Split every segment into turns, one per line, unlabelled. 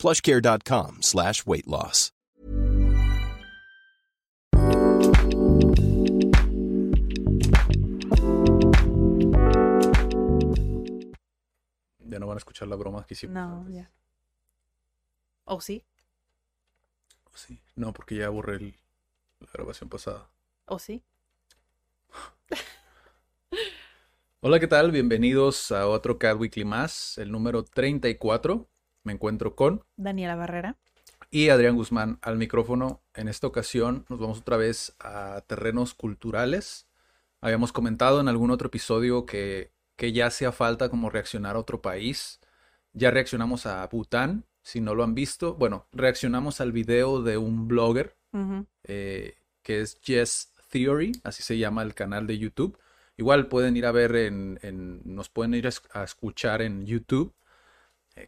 plushcare.com slash weight loss.
Ya no van a escuchar la broma que hicimos.
No,
antes.
ya. ¿O sí?
Sí. No, porque ya borré el- la grabación pasada.
¿O sí?
Hola, ¿qué tal? Bienvenidos a otro Cat Weekly más, el número 34. Me encuentro con
Daniela Barrera.
y Adrián Guzmán al micrófono. En esta ocasión nos vamos otra vez a terrenos culturales. Habíamos comentado en algún otro episodio que, que ya hacía falta como reaccionar a otro país. Ya reaccionamos a Bután, si no lo han visto. Bueno, reaccionamos al video de un blogger eh, que es Yes Theory, así se llama el canal de YouTube. Igual pueden ir a ver en, en- nos pueden ir a, es- a escuchar en YouTube,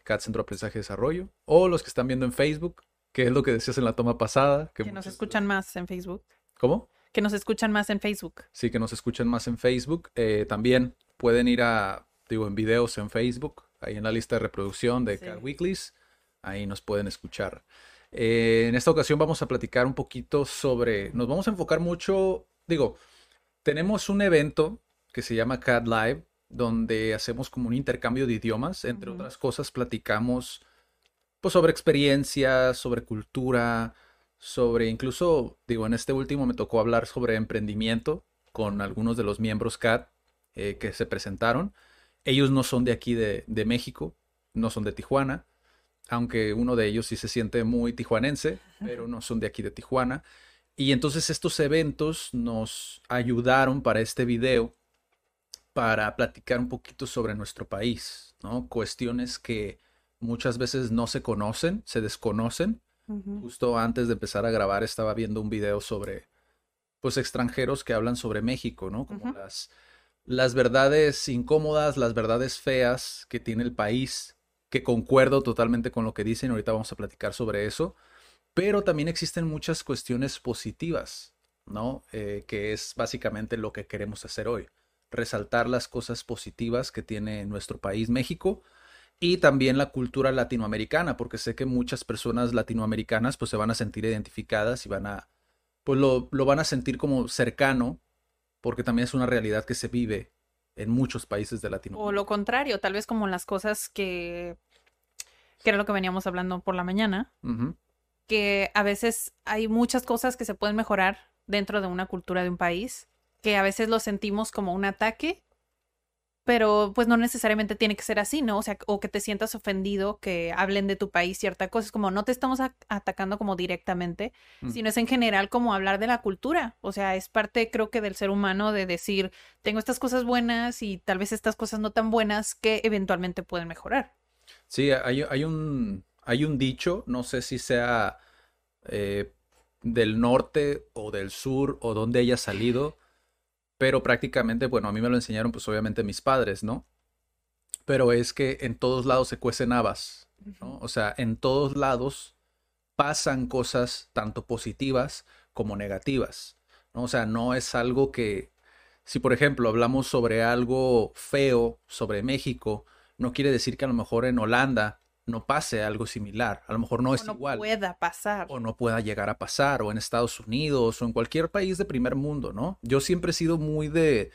CAT Centro de Aprendizaje y Desarrollo, o los que están viendo en Facebook, que es lo que decías en la toma pasada. Que
Que nos
muchos-
escuchan más en Facebook.
¿Cómo?
Que nos escuchan más en Facebook.
Sí, que nos escuchan más en Facebook. Eh, también pueden ir a, digo, en videos en Facebook, ahí en la lista de reproducción de
Sí.
Cat Weeklies, ahí nos pueden escuchar. Eh, en esta ocasión vamos a platicar un poquito sobre, nos vamos a enfocar mucho, digo, tenemos un evento que se llama Cat Live, donde hacemos como un intercambio de idiomas, entre otras cosas platicamos pues sobre experiencias, sobre cultura, sobre incluso, digo, en este último me tocó hablar sobre emprendimiento con algunos de los miembros CAT eh, que se presentaron. Ellos no son de aquí de, de México, no son de Tijuana, aunque uno de ellos sí se siente muy tijuanense, pero no son de aquí de Tijuana. Y entonces estos eventos nos ayudaron para este video para platicar un poquito sobre nuestro país, ¿no? Cuestiones que muchas veces no se conocen, se desconocen. Justo antes de empezar a grabar estaba viendo un video sobre, pues, extranjeros que hablan sobre México, ¿no? Como las, las verdades incómodas, las verdades feas que tiene el país, que concuerdo totalmente con lo que dicen, ahorita vamos a platicar sobre eso, pero también existen muchas cuestiones positivas, ¿no? Eh, que es básicamente lo que queremos hacer hoy, resaltar las cosas positivas que tiene nuestro país, México, y también la cultura latinoamericana, porque sé que muchas personas latinoamericanas pues se van a sentir identificadas y van a, pues lo, lo van a sentir como cercano, porque también es una realidad que se vive en muchos países de
O
Latinoamérica.
lo contrario, tal vez como las cosas que, que era lo que veníamos hablando por la mañana, que a veces hay muchas cosas que se pueden mejorar dentro de una cultura de un país, que a veces lo sentimos como un ataque, pero pues no necesariamente tiene que ser así, ¿no? O sea, o que te sientas ofendido que hablen de tu país cierta cosa, es como no te estamos atacando como directamente,
Mm.
sino es en general como hablar de la cultura, o sea, es parte creo que del ser humano de decir, tengo estas cosas buenas y tal vez estas cosas no tan buenas que eventualmente pueden mejorar.
Sí, hay, hay un, hay un dicho, no sé si sea eh, del norte o del sur o donde haya salido, pero prácticamente, bueno, a mí me lo enseñaron pues obviamente mis padres, ¿no? Pero es que en todos lados se cuecen habas, ¿no? O sea, en todos lados pasan cosas tanto positivas como negativas, ¿no? O sea, no es algo que, si por ejemplo hablamos sobre algo feo sobre México, no quiere decir que a lo mejor en Holanda no pase algo similar, a lo mejor no
O
es
no
igual
pueda pasar.
o no pueda llegar a pasar, o en Estados Unidos, o en cualquier país de primer mundo, ¿no? Yo siempre he sido muy de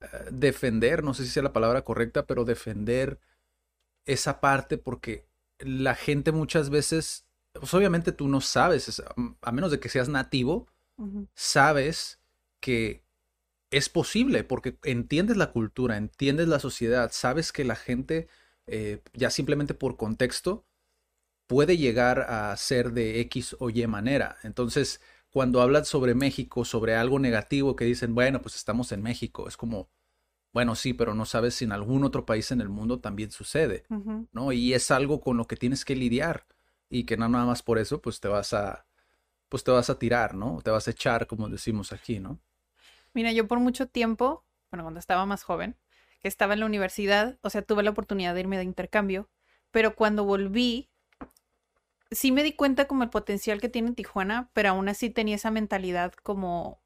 eh, defender, no sé si sea la palabra correcta, pero defender esa parte porque la gente muchas veces, pues obviamente tú no sabes, es- a menos de que seas nativo, sabes que es posible porque entiendes la cultura, entiendes la sociedad, sabes que la gente, eh, ya simplemente por contexto, puede llegar a ser de X o Y manera. Entonces, cuando hablan sobre México, sobre algo negativo que dicen, bueno, pues estamos en México, es como, bueno, sí, pero no sabes si en algún otro país en el mundo también sucede. ¿no? Y es algo con lo que tienes que lidiar. y que no nada más por eso, pues te vas a, pues te vas a tirar, ¿no? Te vas a echar, como decimos aquí, ¿no?
Mira, yo por mucho tiempo, bueno, cuando estaba más joven, estaba en la universidad, o sea, tuve la oportunidad de irme de intercambio, pero cuando volví, sí me di cuenta como el potencial que tiene Tijuana, pero aún así tenía esa mentalidad como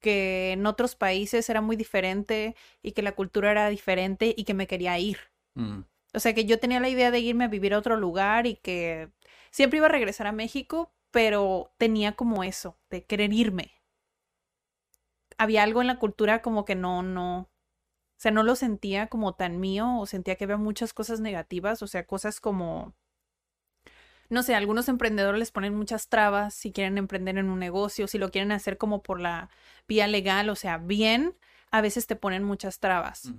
que en otros países era muy diferente y que la cultura era diferente y que me quería ir.
Mm,
O sea, que yo tenía la idea de irme a vivir a otro lugar y que siempre iba a regresar a México, pero tenía como eso, de querer irme. Había algo en la cultura como que no, no, o sea, no lo sentía como tan mío o sentía que había muchas cosas negativas, o sea, cosas como, no sé, algunos emprendedores les ponen muchas trabas si quieren emprender en un negocio, si lo quieren hacer como por la vía legal, o sea, bien, a veces te ponen muchas trabas.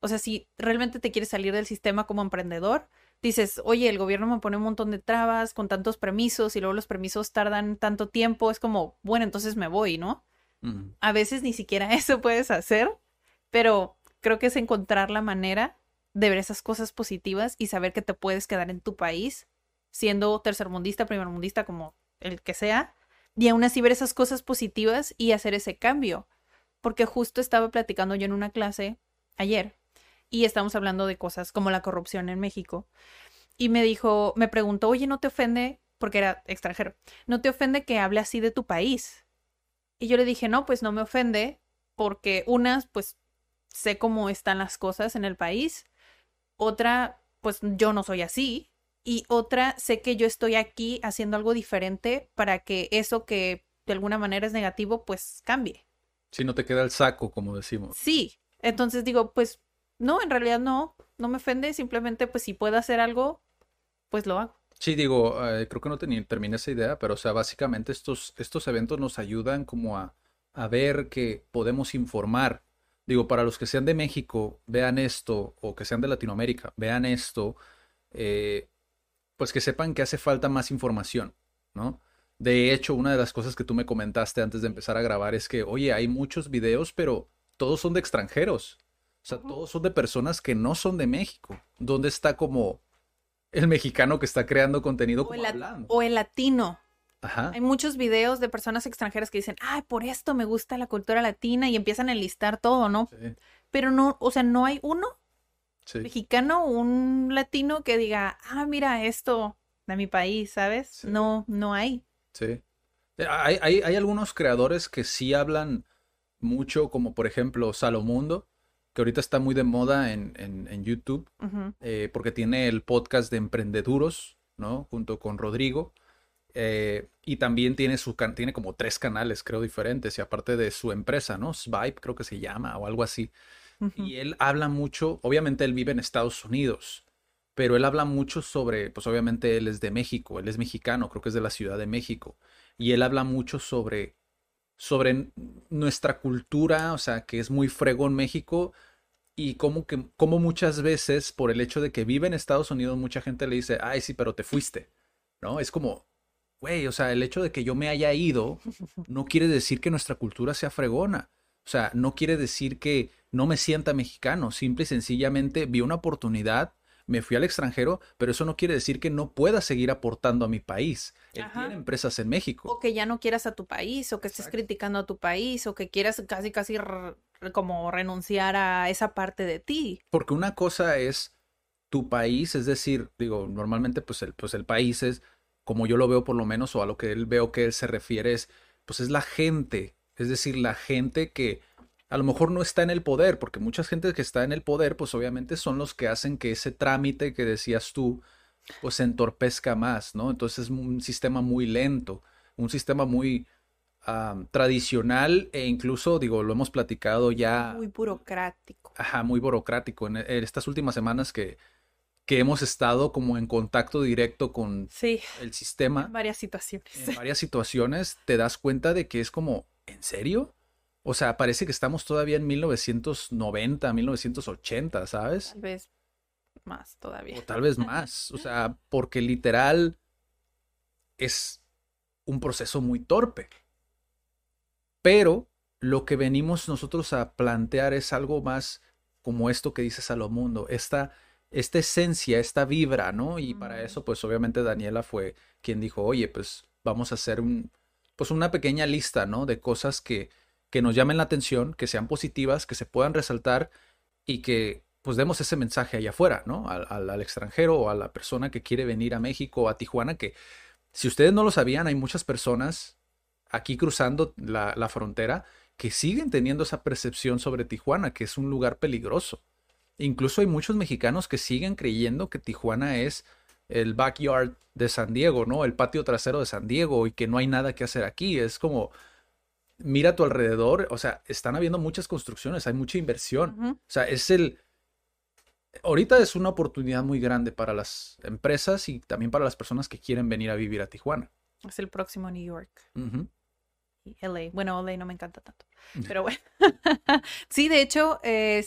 O sea, si realmente te quieres salir del sistema como emprendedor, dices, oye, el gobierno me pone un montón de trabas con tantos permisos y luego los permisos tardan tanto tiempo, es como, bueno, entonces me voy, ¿no? A veces ni siquiera eso puedes hacer, pero creo que es encontrar la manera de ver esas cosas positivas y saber que te puedes quedar en tu país, siendo tercermundista, primermundista, como el que sea, y aún así ver esas cosas positivas y hacer ese cambio. Porque justo estaba platicando yo en una clase ayer y estamos hablando de cosas como la corrupción en México. Y me dijo, me preguntó, oye, ¿no te ofende? Porque era extranjero. ¿No te ofende que hable así de tu país? Y yo le dije, no, pues no me ofende, porque unas, pues sé cómo están las cosas en el país. Otra, pues yo no soy así. Y otra, sé que yo estoy aquí haciendo algo diferente para que eso que de alguna manera es negativo, pues cambie.
Si no te queda el saco, como decimos.
Sí. Entonces digo, pues no, en realidad no, no me ofende. Simplemente, pues si puedo hacer algo, pues lo hago.
Sí, digo, eh, creo que no teni- terminé esa idea, pero o sea, básicamente estos, estos eventos nos ayudan como a, a ver que podemos informar. Digo, para los que sean de México, vean esto, o que sean de Latinoamérica, vean esto, eh, pues que sepan que hace falta más información, ¿no? De hecho, una de las cosas que tú me comentaste antes de empezar a grabar es que, oye, hay muchos videos, pero todos son de extranjeros. O sea, todos son de personas que no son de México. ¿Dónde está como el mexicano que está creando contenido
O
como
el, lat-
hablando?
o el latino.
Ajá.
Hay muchos videos de personas extranjeras que dicen, ay, por esto me gusta la cultura latina y empiezan a enlistar todo, ¿no?
Sí,
Pero no, o sea, no hay uno
sí,
mexicano un latino que diga, ah, mira esto de mi país, ¿sabes?
Sí.
No, no hay.
sí. Eh, Hay, hay, hay algunos creadores que sí hablan mucho, como por ejemplo Salomundo, que ahorita está muy de moda en, en, en YouTube. Eh, porque tiene el podcast de Emprendeduros, ¿no? Junto con Rodrigo. Eh, y también tiene su tiene como tres canales, creo, diferentes. Y aparte de su empresa, ¿no? Svipe, creo que se llama, o algo así. Y él habla mucho, obviamente él vive en Estados Unidos, pero él habla mucho sobre, pues obviamente él es de México, él es mexicano, creo que es de la Ciudad de México. Y él habla mucho sobre, sobre nuestra cultura, o sea, que es muy fregón México y como que, como muchas veces por el hecho de que vive en Estados Unidos, mucha gente le dice, ay, sí, pero te fuiste, ¿no? Es como, güey, o sea, el hecho de que yo me haya ido no quiere decir que nuestra cultura sea fregona. O sea, no quiere decir que no me sienta mexicano. Simple y sencillamente vi una oportunidad, me fui al extranjero, pero eso no quiere decir que no pueda seguir aportando a mi país. Él tiene empresas en México.
O que ya no quieras a tu país, o que estés criticando a tu país, o que quieras casi, casi como renunciar a esa parte de ti.
Porque una cosa es tu país, es decir, digo, normalmente pues el, pues el país es, como yo lo veo por lo menos, o a lo que él veo que él se refiere es, pues es la gente, es decir, la gente que a lo mejor no está en el poder, porque mucha gente que está en el poder, pues obviamente son los que hacen que ese trámite que decías tú, pues se entorpezca más, ¿no? Entonces es un sistema muy lento, un sistema muy tradicional e incluso, digo, lo hemos platicado ya
Muy burocrático.
ajá, muy burocrático. En, en estas últimas semanas que, que hemos estado como en contacto directo con
Sí,
el sistema,
varias situaciones.
en varias situaciones, te das cuenta de que es como, ¿en serio? O sea, parece que estamos todavía en 1990, 1980, ¿sabes?
Tal vez más todavía.
O tal vez más. O sea, porque literal es un proceso muy torpe. Pero lo que venimos nosotros a plantear es algo más como esto que dice Salomundo, esta esta esencia, esta vibra, ¿no? Y para eso, pues obviamente Daniela fue quien dijo, oye, pues vamos a hacer un, pues una pequeña lista, ¿no? De cosas que, que nos llamen la atención, que sean positivas, que se puedan resaltar y que pues demos ese mensaje allá afuera, ¿no? Al, al, extranjero o a la persona que quiere venir a México o a Tijuana, que si ustedes no lo sabían, hay muchas personas aquí cruzando la, la frontera que siguen teniendo esa percepción sobre Tijuana, que es un lugar peligroso. Incluso hay muchos mexicanos que siguen creyendo que Tijuana es el backyard de San Diego, ¿no? El patio trasero de San Diego y que no hay nada que hacer aquí. Es como, mira a tu alrededor, o sea, están habiendo muchas construcciones, hay mucha inversión. O sea, es el... Ahorita es una oportunidad muy grande para las empresas y también para las personas que quieren venir a vivir a Tijuana.
Es el próximo New York. LA. Bueno, LA no me encanta tanto. Pero bueno. sí, de hecho, eh,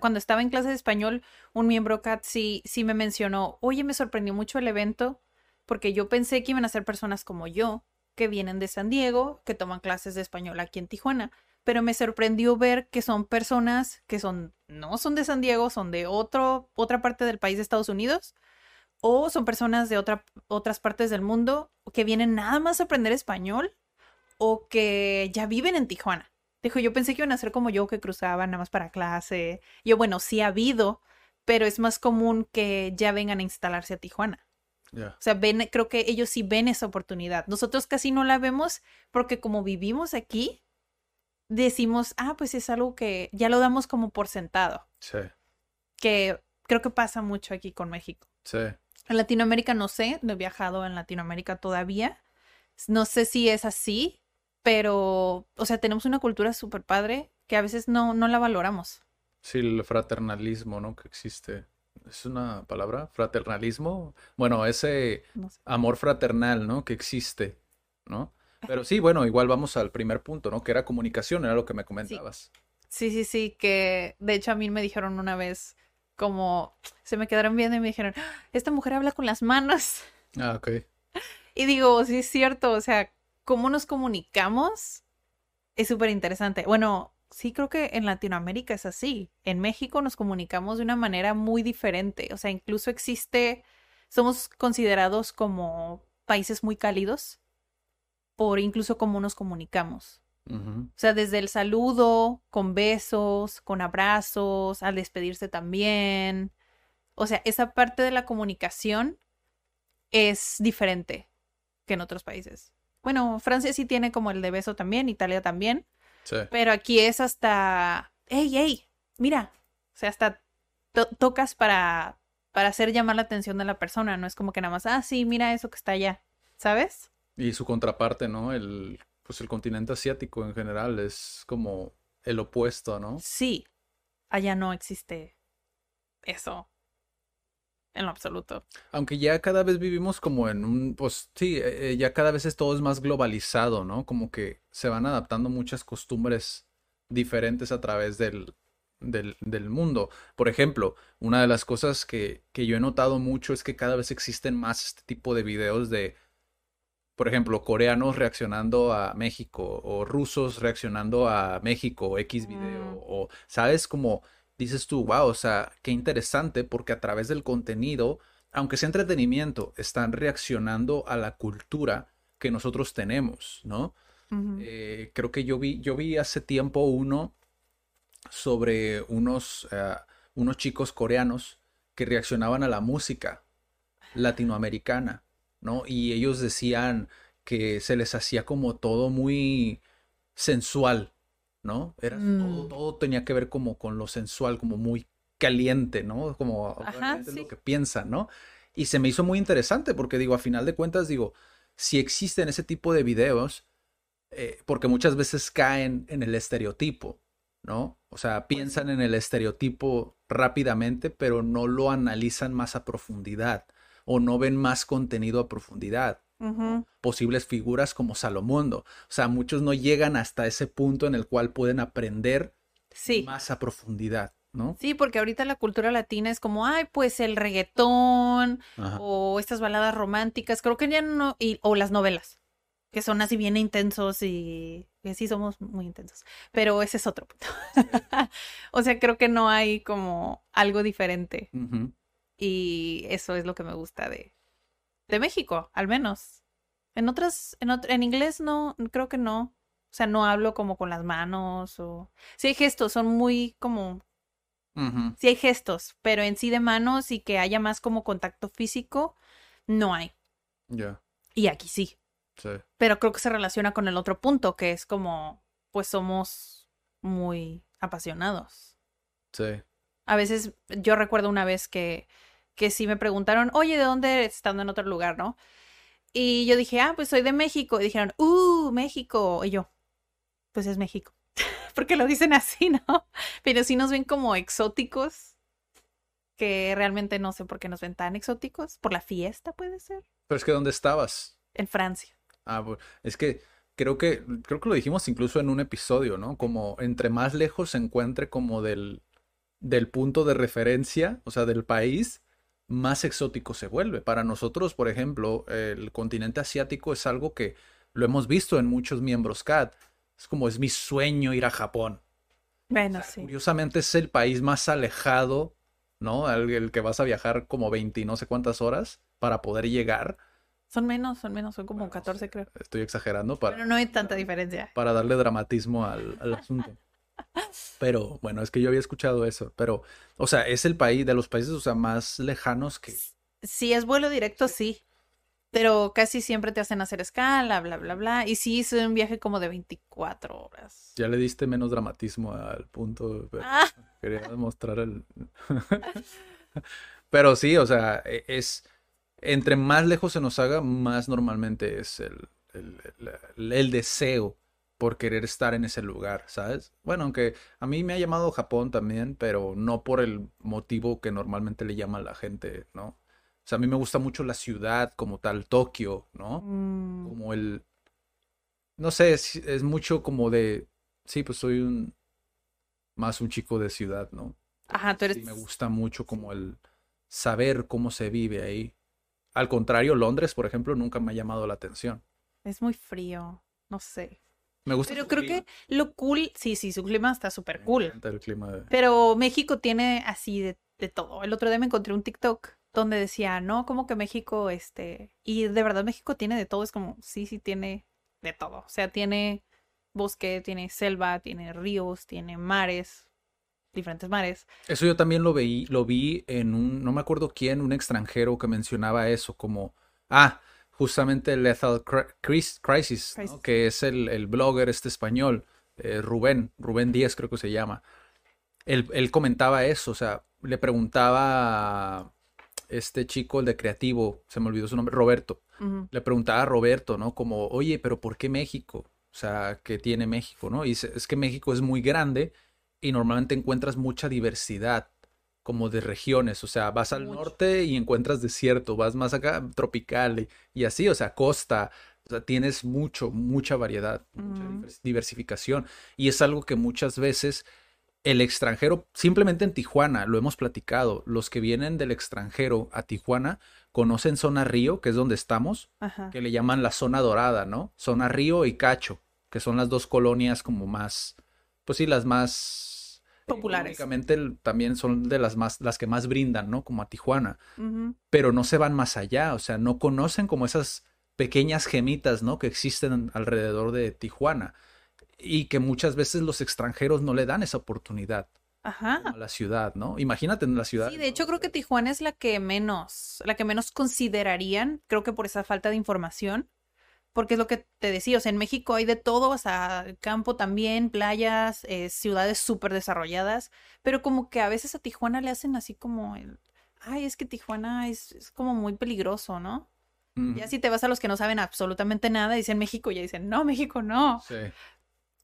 cuando estaba en clase de español, un miembro CAT sí, sí me mencionó, oye, me sorprendió mucho el evento porque yo pensé que iban a ser personas como yo, que vienen de San Diego, que toman clases de español aquí en Tijuana, pero me sorprendió ver que son personas que son, no son de San Diego, son de otro, otra parte del país de Estados Unidos, o son personas de otra, otras partes del mundo que vienen nada más a aprender español o que ya viven en Tijuana. Dijo, yo pensé que iban a ser como yo, que cruzaban nada más para clase. Yo, bueno, sí ha habido, pero es más común que ya vengan a instalarse a Tijuana. O sea, ven, creo que ellos sí ven esa oportunidad. Nosotros casi no la vemos porque como vivimos aquí, decimos, ah, pues es algo que ya lo damos como por sentado. Sí. Que creo que pasa mucho aquí con México. Sí. En Latinoamérica no sé, no he viajado en Latinoamérica todavía. No sé si es así, pero, o sea, tenemos una cultura súper padre que a veces no, no la valoramos.
Sí, el fraternalismo, ¿no? Que existe. ¿Es una palabra? ¿Fraternalismo? Bueno, ese amor fraternal, ¿no? Que existe, ¿no? Pero sí, bueno, igual vamos al primer punto, ¿no? Que era comunicación, era lo que me comentabas.
Sí, sí, sí, que de hecho a mí me dijeron una vez, como se me quedaron viendo y me dijeron, ah, esta mujer habla con las manos.
Ah, ok.
Y digo, sí es cierto, o sea, cómo nos comunicamos es súper interesante. Bueno, sí creo que en Latinoamérica es así. En México nos comunicamos de una manera muy diferente. O sea, incluso existe, somos considerados como países muy cálidos por incluso cómo nos comunicamos. O sea, desde el saludo, con besos, con abrazos, al despedirse también. O sea, esa parte de la comunicación es diferente que en otros países. Bueno, Francia sí tiene como el de beso también, Italia también. Sí. Pero aquí es hasta, hey, hey, mira. O sea, hasta tocas para, para hacer llamar la atención de la persona. No es como que nada más, ah, sí, mira eso que está allá. ¿Sabes?
Y su contraparte, ¿no? El, pues el continente asiático en general es como el opuesto, ¿no?
Sí. Allá no existe eso en lo absoluto.
Aunque ya cada vez vivimos como en un, pues sí, eh, eh, ya cada vez es, todo es más globalizado, ¿no? Como que se van adaptando muchas costumbres diferentes a través del, del, del mundo. Por ejemplo, una de las cosas que, que yo he notado mucho es que cada vez existen más este tipo de videos de, por ejemplo, coreanos reaccionando a México o rusos reaccionando a México X video mm. o, ¿sabes? Como dices tú, wow, o sea, qué interesante porque a través del contenido, aunque sea entretenimiento, están reaccionando a la cultura que nosotros tenemos, ¿no? Eh, creo que yo vi, yo vi hace tiempo uno sobre unos, eh, unos chicos coreanos que reaccionaban a la música latinoamericana, ¿no? Y ellos decían que se les hacía como todo muy sensual, ¿no? Era todo, mm. todo, tenía que ver como con lo sensual, como muy caliente, ¿no? Como lo que piensan, ¿no? Y se me hizo muy interesante porque digo, a final de cuentas, digo, si existen ese tipo de videos, eh, porque muchas veces caen en el estereotipo, ¿no? O sea, piensan en el estereotipo rápidamente, pero no lo analizan más a profundidad o no ven más contenido a profundidad posibles figuras como Salomondo. O sea, muchos no llegan hasta ese punto en el cual pueden aprender más a profundidad. ¿No?
Sí, porque ahorita la cultura latina es como, ay, pues el reggaetón o estas baladas románticas, creo que ya no, o las novelas, que son así bien intensos y que sí somos muy intensos, pero ese es otro punto. o sea, creo que no hay como algo diferente. Y eso es lo que me gusta de, de México, al menos. En otras, en, ot- en inglés no, creo que no. O sea, no hablo como con las manos o... Sí hay gestos, son muy como...
Ujú,
Sí hay gestos, pero en sí de manos y que haya más como contacto físico, no hay.
Ya,
Y aquí sí.
sí.
Pero creo que se relaciona con el otro punto, que es como, pues somos muy apasionados.
Sí.
A veces, yo recuerdo una vez que, que sí me preguntaron, oye, ¿de dónde eres? Estando en otro lugar, ¿no? Y yo dije, ah, pues soy de México. Y dijeron, uh, México. Y yo, pues es México. Porque lo dicen así, ¿no? Pero sí nos ven como exóticos, que realmente no sé por qué nos ven tan exóticos. Por la fiesta, puede ser.
Pero es que ¿dónde estabas?
En Francia.
Ah, es que creo que creo que lo dijimos incluso en un episodio, ¿no? Como entre más lejos se encuentre como del del punto de referencia, o sea, del país, más exótico se vuelve. Para nosotros, por ejemplo, el continente asiático es algo que lo hemos visto en muchos miembros CAD. Es como es mi sueño ir a Japón.
Bueno, sí.
Curiosamente es el país más alejado, ¿no? Al el que vas a viajar como 20 y no sé cuántas horas para poder llegar.
Son menos, son menos, son como
Bueno,
14 creo.
Estoy exagerando para,
Pero no hay tanta diferencia.
para darle dramatismo al, al asunto. Pero bueno, es que yo había escuchado eso. Pero, o sea, es el país de los países, o sea, más lejanos que.
Si es vuelo directo, sí. Pero casi siempre te hacen hacer escala, bla, bla, bla. Y sí hice un viaje como de 24 horas.
Ya le diste menos dramatismo al punto. pero
Ah,
Quería demostrar el. Pero sí, o sea, e- es. Entre más lejos se nos haga, más normalmente es el, el, el- el deseo por querer estar en ese lugar, ¿sabes? Bueno, aunque a mí me ha llamado Japón también, pero no por el motivo que normalmente le llama a la gente, ¿no? O sea, a mí me gusta mucho la ciudad como tal, Tokio, ¿no?
mm,
Como el... No sé, es, es mucho como de... Sí, pues soy un... Más un chico de ciudad, ¿no?
Ajá, tú eres.
Sí, me gusta mucho como el saber cómo se vive ahí. Al contrario, Londres, por ejemplo, nunca me ha llamado la atención.
Es muy frío. No sé.
Me gusta
Pero creo
clima.
que lo cool. Sí, sí, su clima está súper
Me
cool.
encanta el clima de...
Pero México tiene así de, de todo. El otro día me encontré un TikTok donde decía, no, como que México, este. Y de verdad México tiene de todo. Es como, sí, sí, tiene de todo. O sea, tiene bosque, tiene selva, tiene ríos, tiene mares, diferentes mares.
Eso yo también lo veí, lo vi en un, no me acuerdo quién, un extranjero que mencionaba eso, como, ah, justamente Lethal Cri- Cris- Crisis, ¿no?
Crisis.
Que es el, el blogger este español, eh, Rubén, Rubén Díaz creo que se llama. Él, él comentaba eso, o sea, le preguntaba a este chico, el de creativo, se me olvidó su nombre, Roberto, le preguntaba a Roberto, ¿no? Como, oye, pero ¿por qué México? O sea, ¿qué tiene México, no? Y dice, es que México es muy grande y normalmente encuentras mucha diversidad, como de regiones. O sea, vas al
Mucho.
norte y encuentras desierto, vas más acá, tropical y, y así, o sea, costa. O sea, tienes mucho, mucha variedad, diversificación. Y es algo que muchas veces el extranjero, simplemente en Tijuana, lo hemos platicado, los que vienen del extranjero a Tijuana conocen Zona Río, que es donde estamos,
Ajá.
que le llaman la zona dorada, ¿no? Zona Río y Cacho, que son las dos colonias como más, pues sí, las más
Populares.
también son de las más, las que más brindan, ¿no? Como a Tijuana, pero no se van más allá, o sea, no conocen como esas pequeñas gemitas, ¿no? Que existen alrededor de Tijuana y que muchas veces los extranjeros no le dan esa oportunidad
Ajá.
a la ciudad, ¿no? Imagínate en la ciudad.
Sí, de hecho creo que Tijuana es la que menos, la que menos considerarían, creo que por esa falta de información, porque es lo que te decía, o sea, en México hay de todo, o sea, campo también, playas, eh, ciudades súper desarrolladas, pero como que a veces a Tijuana le hacen así como el, ay, es que Tijuana es, es como muy peligroso, ¿no?
Ujú.
Ya si te vas a los que no saben absolutamente nada, dicen México, ya dicen, no, México no.
Sí.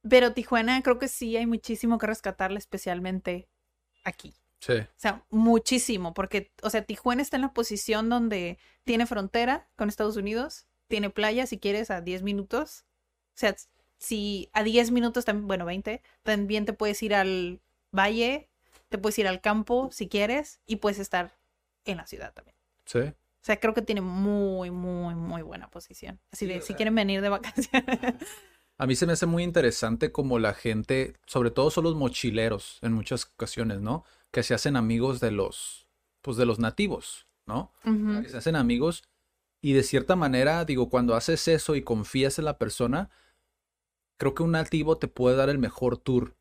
Pero Tijuana creo que sí hay muchísimo que rescatarle, especialmente aquí.
Sí.
O sea, muchísimo, porque, o sea, Tijuana está en la posición donde tiene frontera con Estados Unidos, tiene playa, si quieres, a 10 minutos. O sea, si a 10 minutos, también, bueno, 20, también te puedes ir al valle, te puedes ir al campo, si quieres, y puedes estar en la ciudad también.
Sí.
O sea, creo que tiene muy, muy, muy buena posición. Así
Sí,
de, si quieren venir de vacaciones.
A mí se me hace muy interesante como la gente, sobre todo son los mochileros en muchas ocasiones, ¿no? Que se hacen amigos de los, pues de los nativos, ¿no? Que se hacen amigos y de cierta manera, digo, cuando haces eso y confías en la persona, creo que un nativo te puede dar el mejor tour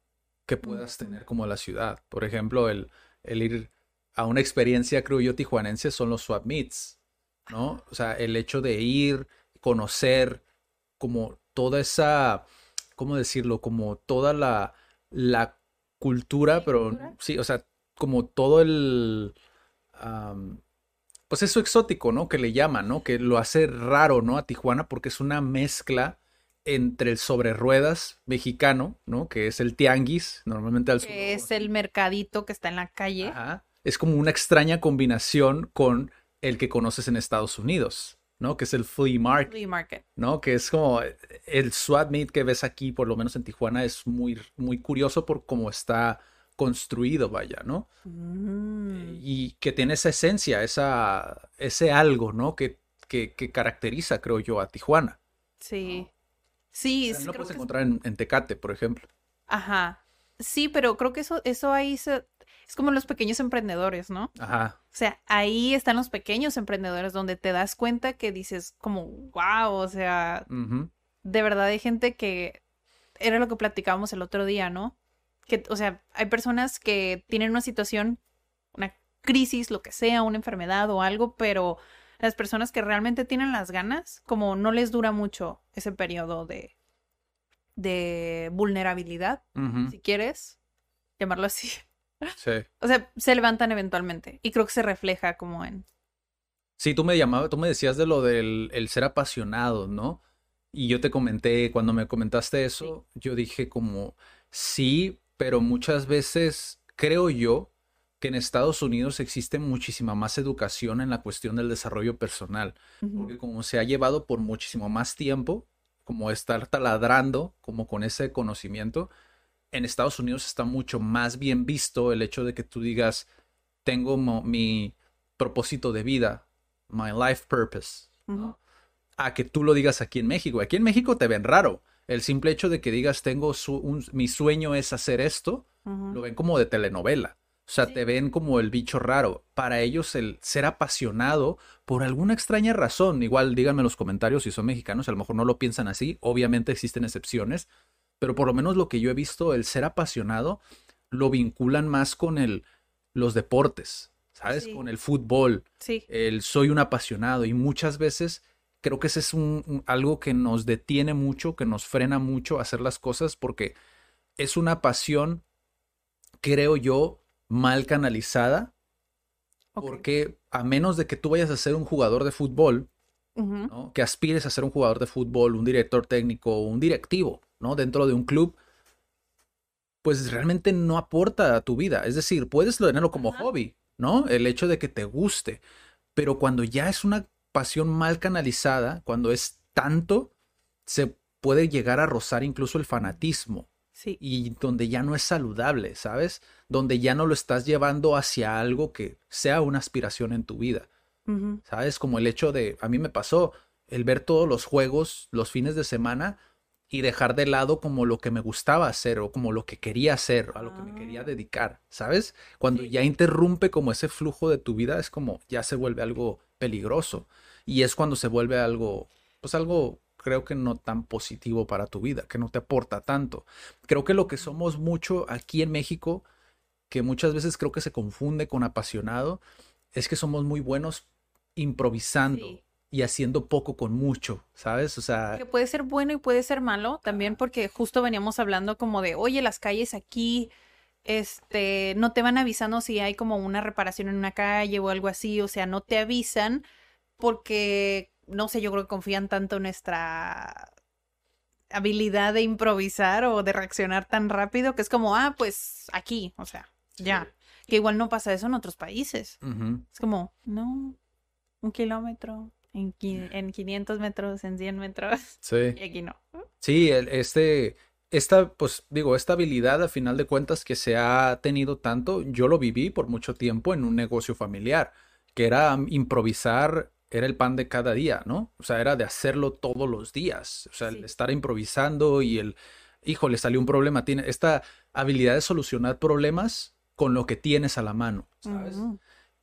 que puedas tener como la ciudad. Por ejemplo, el, el ir a una experiencia, creo yo, tijuanense son los swap meets, ¿no? O sea, el hecho de ir, conocer como toda esa, ¿cómo decirlo? Como toda la, la cultura, pero sí, o sea, como todo el, pues eso exótico, ¿no? Que le llaman, ¿no? Que lo hace raro, ¿no? A Tijuana porque es una mezcla entre el sobre ruedas mexicano, ¿no? Que es el tianguis, normalmente al sur.
Que es el mercadito que está en la calle.
Ajá. Es como una extraña combinación con el que conoces en Estados Unidos, ¿no? Que es el flea market,
Flea market.
¿no? Que es como eh, el swap meet que ves aquí, por lo menos en Tijuana, es muy, muy curioso por cómo está construido, vaya, ¿no?
Mm.
Y que tiene esa esencia, esa, ese algo, ¿no? Que, que, que caracteriza, creo yo, a Tijuana.
Sí. Sí, sí,
lo
creo
puedes
que
encontrar en, en Tecate, por ejemplo.
Ajá. Sí, pero creo que eso, eso ahí se- es como los pequeños emprendedores, ¿no?
Ajá.
O sea, ahí están los pequeños emprendedores donde te das cuenta que dices como, wow, o sea, de verdad hay gente que era lo que platicábamos el otro día, ¿no? Que, o sea, hay personas que tienen una situación, una crisis, lo que sea, una enfermedad o algo, pero las personas que realmente tienen las ganas, como no les dura mucho ese periodo de, de vulnerabilidad, si quieres llamarlo así.
Sí.
O sea, se levantan eventualmente y creo que se refleja como en...
Sí, tú me llamabas, tú me decías de lo del el ser apasionado, ¿no? Y yo te comenté, cuando me comentaste eso, yo dije como, sí, pero muchas veces creo yo que en Estados Unidos existe muchísima más educación en la cuestión del desarrollo personal, porque como se ha llevado por muchísimo más tiempo, como estar taladrando, como con ese conocimiento, en Estados Unidos está mucho más bien visto el hecho de que tú digas, tengo mi propósito de vida, my life purpose, a que tú lo digas aquí en México. Aquí en México te ven raro. El simple hecho de que digas, tengo su- un- mi sueño es hacer esto, lo ven como de telenovela. O sea,
Sí.
te ven como el bicho raro. Para ellos el ser apasionado, por alguna extraña razón, igual díganme en los comentarios si son mexicanos, a lo mejor no lo piensan así, obviamente existen excepciones, pero por lo menos lo que yo he visto, el ser apasionado, lo vinculan más con el, los deportes, ¿sabes?
Sí.
Con el fútbol,
Sí.
el soy un apasionado y muchas veces creo que ese es un, un- algo que nos detiene mucho, que nos frena mucho a hacer las cosas porque es una pasión, creo yo, mal canalizada, porque a menos de que tú vayas a ser un jugador de fútbol, que aspires a ser un jugador de fútbol, un director técnico, un directivo, ¿no? Dentro de un club, pues realmente no aporta a tu vida. Es decir, puedes tenerlo como hobby, ¿no? El hecho de que te guste, pero cuando ya es una pasión mal canalizada, cuando es tanto, se puede llegar a rozar incluso el fanatismo
Sí.
y donde ya no es saludable, ¿sabes? Donde ya no lo estás llevando hacia algo que sea una aspiración en tu vida. ¿Sabes? Como el hecho de, a mí me pasó el ver todos los juegos los fines de semana y dejar de lado como lo que me gustaba hacer o como lo que quería hacer, a lo que me quería
Ah.
dedicar, ¿sabes? Cuando
Sí.
ya interrumpe como ese flujo de tu vida es como ya se vuelve algo peligroso y es cuando se vuelve algo, pues algo creo que no tan positivo para tu vida, que no te aporta tanto. Creo que lo que somos mucho aquí en México, que muchas veces creo que se confunde con apasionado, es que somos muy buenos improvisando
Sí.
y haciendo poco con mucho, ¿sabes? O sea,
Que puede ser bueno y puede ser malo también porque justo veníamos hablando como de, oye, las calles aquí, este, no te van avisando si hay como una reparación en una calle o algo así, o sea, no te avisan porque, no sé, yo creo que confían tanto en nuestra habilidad de improvisar o de reaccionar tan rápido que es como, ah, pues aquí, o sea, ya. Que igual no pasa eso en otros países. Es como, no, un kilómetro, en, en 500 metros, en 100 metros,
sí.
y aquí no.
Sí, el- este, esta, pues digo, esta habilidad a final de cuentas que se ha tenido tanto, yo lo viví por mucho tiempo en un negocio familiar, que era mm, improvisar, era el pan de cada día, ¿no? O sea, era de hacerlo todos los días, o sea, el estar improvisando y el, hijo, le salió un problema, tiene esta habilidad de solucionar problemas con lo que tienes a la mano, ¿sabes?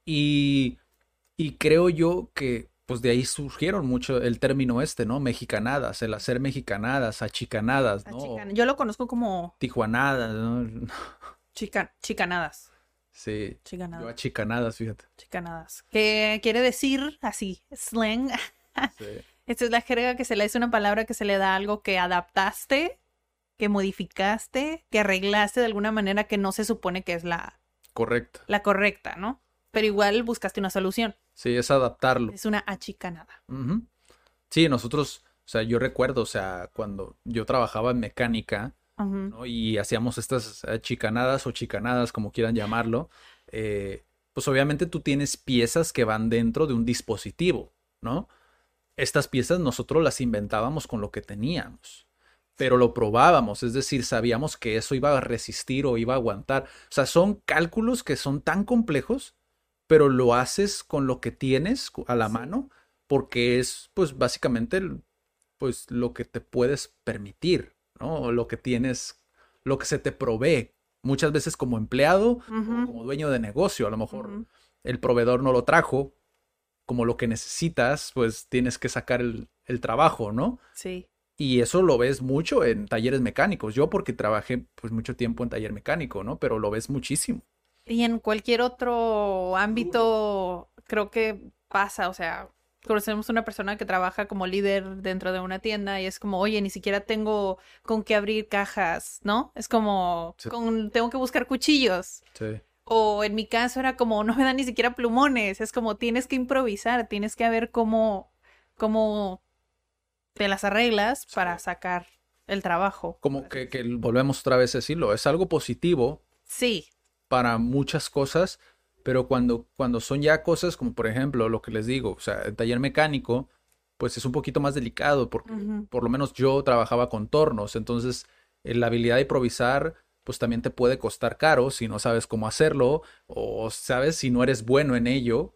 Y, y creo yo que pues de ahí surgieron mucho el término este, ¿no? Mexicanadas, el hacer mexicanadas, achicanadas, ¿no?
Achican- Yo lo conozco como
Tijuanadas, ¿no?
chica- chicanadas.
Sí, yo
Chicanadas.
achicanadas, fíjate.
Chicanadas. Que quiere decir así, slang.
Sí.
Esta es la jerga que se le es una palabra que se le da a algo que adaptaste, que modificaste, que arreglaste de alguna manera que no se supone que es la,
Correcto.
la correcta, ¿no? Pero igual buscaste una solución.
Sí, es adaptarlo.
Es una achicanada.
Sí, nosotros, o sea, yo recuerdo, o sea, cuando yo trabajaba en mecánica, Y hacíamos estas eh, chicanadas o chicanadas, como quieran llamarlo, eh, pues obviamente tú tienes piezas que van dentro de un dispositivo, ¿no? Estas piezas nosotros las inventábamos con lo que teníamos, pero lo probábamos, es decir, sabíamos que eso iba a resistir o iba a aguantar. O sea, son cálculos que son tan complejos, pero lo haces con lo que tienes a la
Sí.
mano, porque es, pues, básicamente, pues, lo que te puedes permitir, ¿no? Lo que tienes, lo que se te provee. Muchas veces como empleado o como dueño de negocio, a lo mejor el proveedor no lo trajo como lo que necesitas, pues tienes que sacar el, el trabajo, ¿no?
Sí.
Y eso lo ves mucho en talleres mecánicos. Yo porque trabajé pues mucho tiempo en taller mecánico, ¿no? Pero lo ves muchísimo.
Y en cualquier otro ámbito, creo que pasa, o sea, conocemos una persona que trabaja como líder dentro de una tienda y es como, oye, ni siquiera tengo con qué abrir cajas, ¿no? Es como,
Sí.
con, tengo que buscar cuchillos.
Sí.
O en mi caso era como, no me dan ni siquiera plumones, es como, tienes que improvisar, tienes que ver cómo, cómo te las arreglas para sacar el trabajo.
Como que, que volvemos otra vez a decirlo, es algo positivo
Sí,
para muchas cosas, pero cuando, cuando son ya cosas como por ejemplo lo que les digo, o sea, el taller mecánico, pues es un poquito más delicado porque por lo menos yo trabajaba con tornos, entonces eh, la habilidad de improvisar pues también te puede costar caro si no sabes cómo hacerlo o sabes si no eres bueno en ello,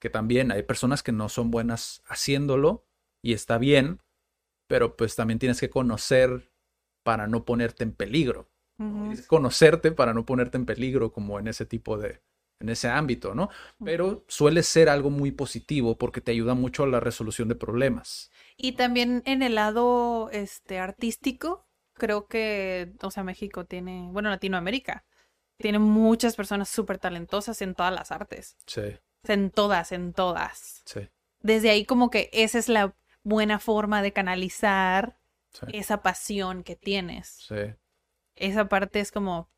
que también hay personas que no son buenas haciéndolo y está bien, pero pues también tienes que conocer para no ponerte en peligro. Conocerte para no ponerte en peligro como en ese tipo de, en ese ámbito, ¿no? Pero suele ser algo muy positivo porque te ayuda mucho a la resolución de problemas.
Y también en el lado este artístico, creo que, o sea, México tiene, bueno, Latinoamérica tiene muchas personas súper talentosas en todas las artes,
Sí,
en todas, en todas.
sí,
Desde ahí como que esa es la buena forma de canalizar
sí,
esa pasión que tienes.
sí,
Esa parte es como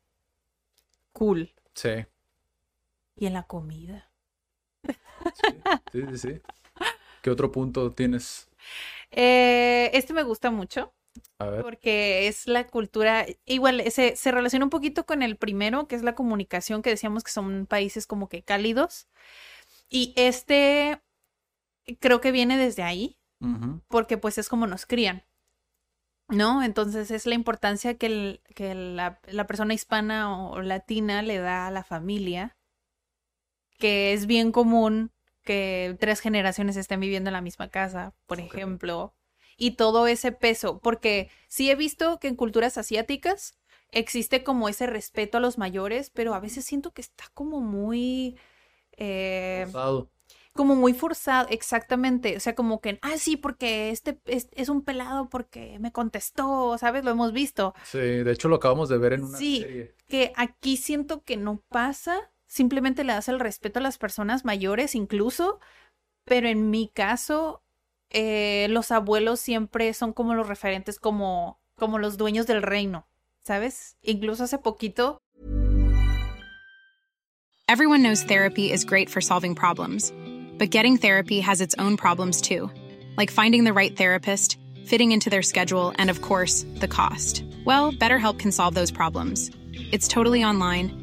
cool.
sí,
Y en la comida.
sí, sí, sí. ¿Qué otro punto tienes?
Eh, este me gusta mucho.
A ver,
Porque es la cultura, igual se, se relaciona un poquito con el primero, que es la comunicación, que decíamos que son países como que cálidos. Y este creo que viene desde ahí, porque pues es como nos crían, ¿no? Entonces es la importancia que, el- que la, la persona hispana o latina le da a la familia, que es bien común que tres generaciones estén viviendo en la misma casa, por ejemplo, y todo ese peso, porque sí he visto que en culturas asiáticas existe como ese respeto a los mayores, pero a veces siento que está como muy... eh,
forzado.
como muy forzado, exactamente. O sea, como que, ah, sí, porque este es, es un pelado porque me contestó, ¿sabes? Lo hemos visto.
Sí, de hecho lo acabamos de ver en una
Sí.
serie.
Que aquí siento que no pasa. Simplemente le das el respeto a las personas mayores, incluso. Pero en mi caso, eh, los abuelos siempre son como los referentes, como, como los dueños del reino, ¿sabes? Incluso hace poquito
Everyone knows therapy is great for solving problems, but getting therapy has its own problems too, like finding the right therapist, fitting into their schedule, and of course, the cost. Well, BetterHelp can solve those problems. It's totally online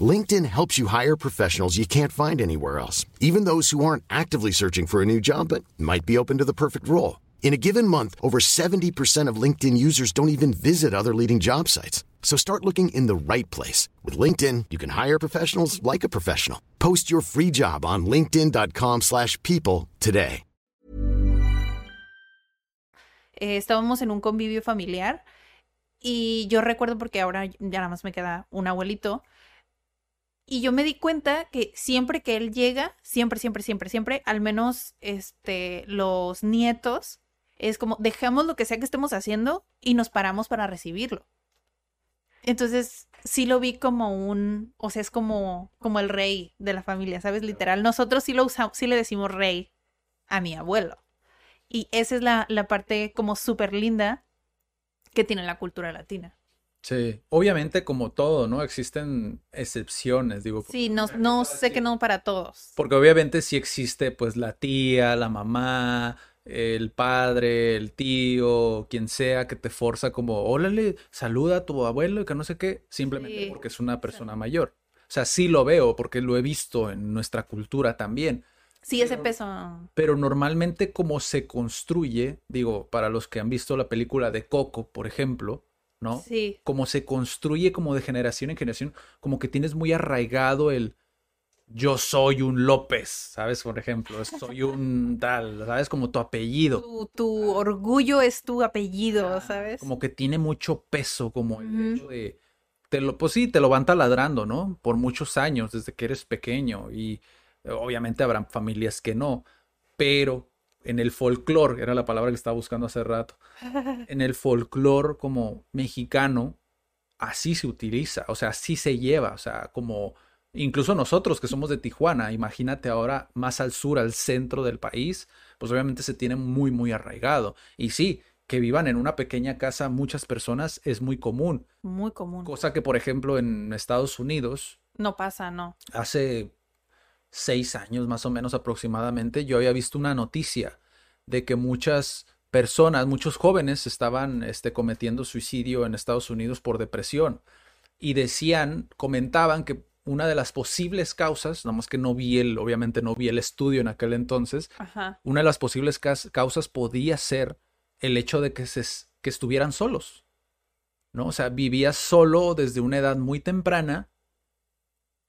LinkedIn helps you hire professionals you can't find anywhere else, even those who aren't actively searching for a new job but might be open to the perfect role. In a given month, over 70% of LinkedIn users don't even visit other leading job sites. So start looking in the right place. With LinkedIn, you can hire professionals like a professional. Post your free job on linkedin.com/people slash people today.
Eh, estábamos en un convivio familiar y yo recuerdo porque ahora ya nada más me queda un abuelito. Y yo me di cuenta que siempre que él llega, siempre, siempre, siempre, siempre, al menos este, los nietos, es como dejamos lo que sea que estemos haciendo y nos paramos para recibirlo. Entonces, sí lo vi como un, o sea, es como, como el rey de la familia, ¿sabes? Literal. Nosotros sí lo usamos, sí le decimos rey a mi abuelo. Y esa es la, la parte como súper linda que tiene la cultura latina.
Sí, obviamente como todo, ¿no? Existen excepciones, digo.
Sí, no, no sé que no para todos.
Porque obviamente sí existe pues la tía, la mamá, el padre, el tío, quien sea que te forza como, órale, saluda a tu abuelo y que no sé qué, simplemente
Sí.
porque es una persona mayor. O sea, sí lo veo porque lo he visto en nuestra cultura también.
Sí, ese peso.
Pero normalmente como se construye, digo, para los que han visto la película de Coco, por ejemplo, ¿no?
Sí.
Como se construye como de generación en generación, como que tienes muy arraigado el yo soy un López, ¿sabes? Por ejemplo, soy un tal, ¿sabes? Como tu apellido.
Tu, tu orgullo es tu apellido, ¿sabes?
Como que tiene mucho peso, como el hecho de, te lo, pues sí, te lo van taladrando, ¿no? Por muchos años, desde que eres pequeño. Y obviamente habrán familias que no, pero en el folclore, era la palabra que estaba buscando hace rato, en el folclore como mexicano, así se utiliza, o sea, así se lleva, o sea, como incluso nosotros que somos de Tijuana, imagínate ahora más al sur, al centro del país, pues obviamente se tiene muy, muy arraigado. Y sí, que vivan en una pequeña casa muchas personas es muy común,
Muy común.
cosa que por ejemplo en Estados Unidos,
No pasa, no.
hace seis años más o menos aproximadamente, yo había visto una noticia de que muchas personas, muchos jóvenes estaban este, cometiendo suicidio en Estados Unidos por depresión. Y decían, comentaban que una de las posibles causas, nada más que no vi el, obviamente no vi el estudio en aquel entonces,
Ajá.
una de las posibles causas podía ser el hecho de que, se, que estuvieran solos, ¿no? O sea, vivías solo desde una edad muy temprana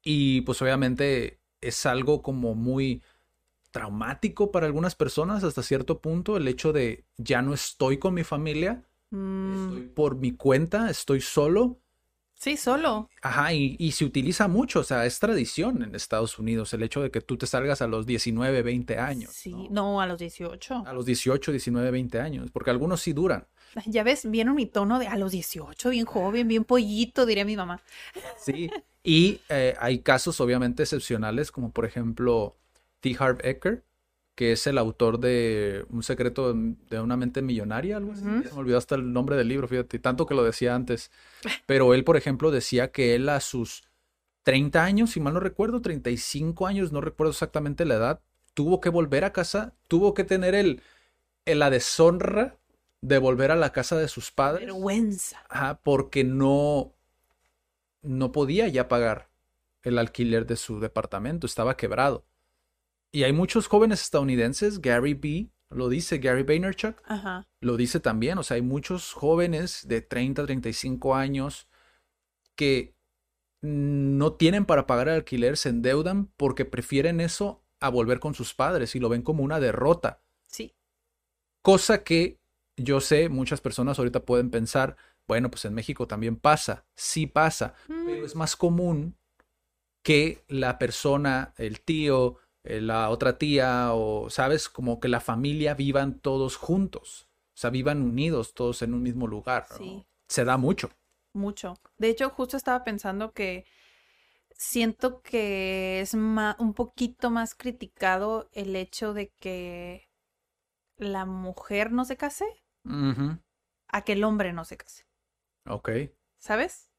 y pues obviamente es algo como muy traumático para algunas personas hasta cierto punto el hecho de ya no estoy con mi familia,
Mm,
estoy por mi cuenta, estoy solo.
sí, solo.
Ajá, y, y se utiliza mucho, o sea, es tradición en Estados Unidos el hecho de que tú te salgas a los 19, 20 años.
Sí,
¿no?
no, a los 18.
A los 18, 19, 20 años, porque algunos sí duran.
Ya ves, vieron mi tono de a los 18, bien joven, bien pollito, diría mi mamá.
Sí. Y eh, hay casos obviamente excepcionales, como por ejemplo T. Harv Eker, que es el autor de Un secreto de una mente millonaria, algo así. Me olvidó hasta el nombre del libro, fíjate, tanto que lo decía antes. Pero él, por ejemplo, decía que él a sus 30 años, si mal no recuerdo, 35 años, no recuerdo exactamente la edad, tuvo que volver a casa, tuvo que tener el, el- la deshonra de volver a la casa de sus padres.
Vergüenza.
Ajá, porque no, no podía ya pagar el alquiler de su departamento, estaba quebrado. Y hay muchos jóvenes estadounidenses, Gary B. lo dice, Gary Vaynerchuk
Ajá.
lo dice también, o sea, hay muchos jóvenes de 30, 35 años que no tienen para pagar el alquiler, se endeudan porque prefieren eso a volver con sus padres y lo ven como una derrota.
Sí.
Cosa que yo sé, muchas personas ahorita pueden pensar, bueno, pues en México también pasa, sí pasa, pero es más común que la persona, el tío, eh, la otra tía o, sabes, como que la familia vivan todos juntos, o sea, vivan unidos todos en un mismo lugar. ¿no?
Sí.
Se da mucho.
Mucho. De hecho, justo estaba pensando que siento que es un poquito más criticado el hecho de que la mujer no se case a que el hombre no se case.
Ok.
¿Sabes?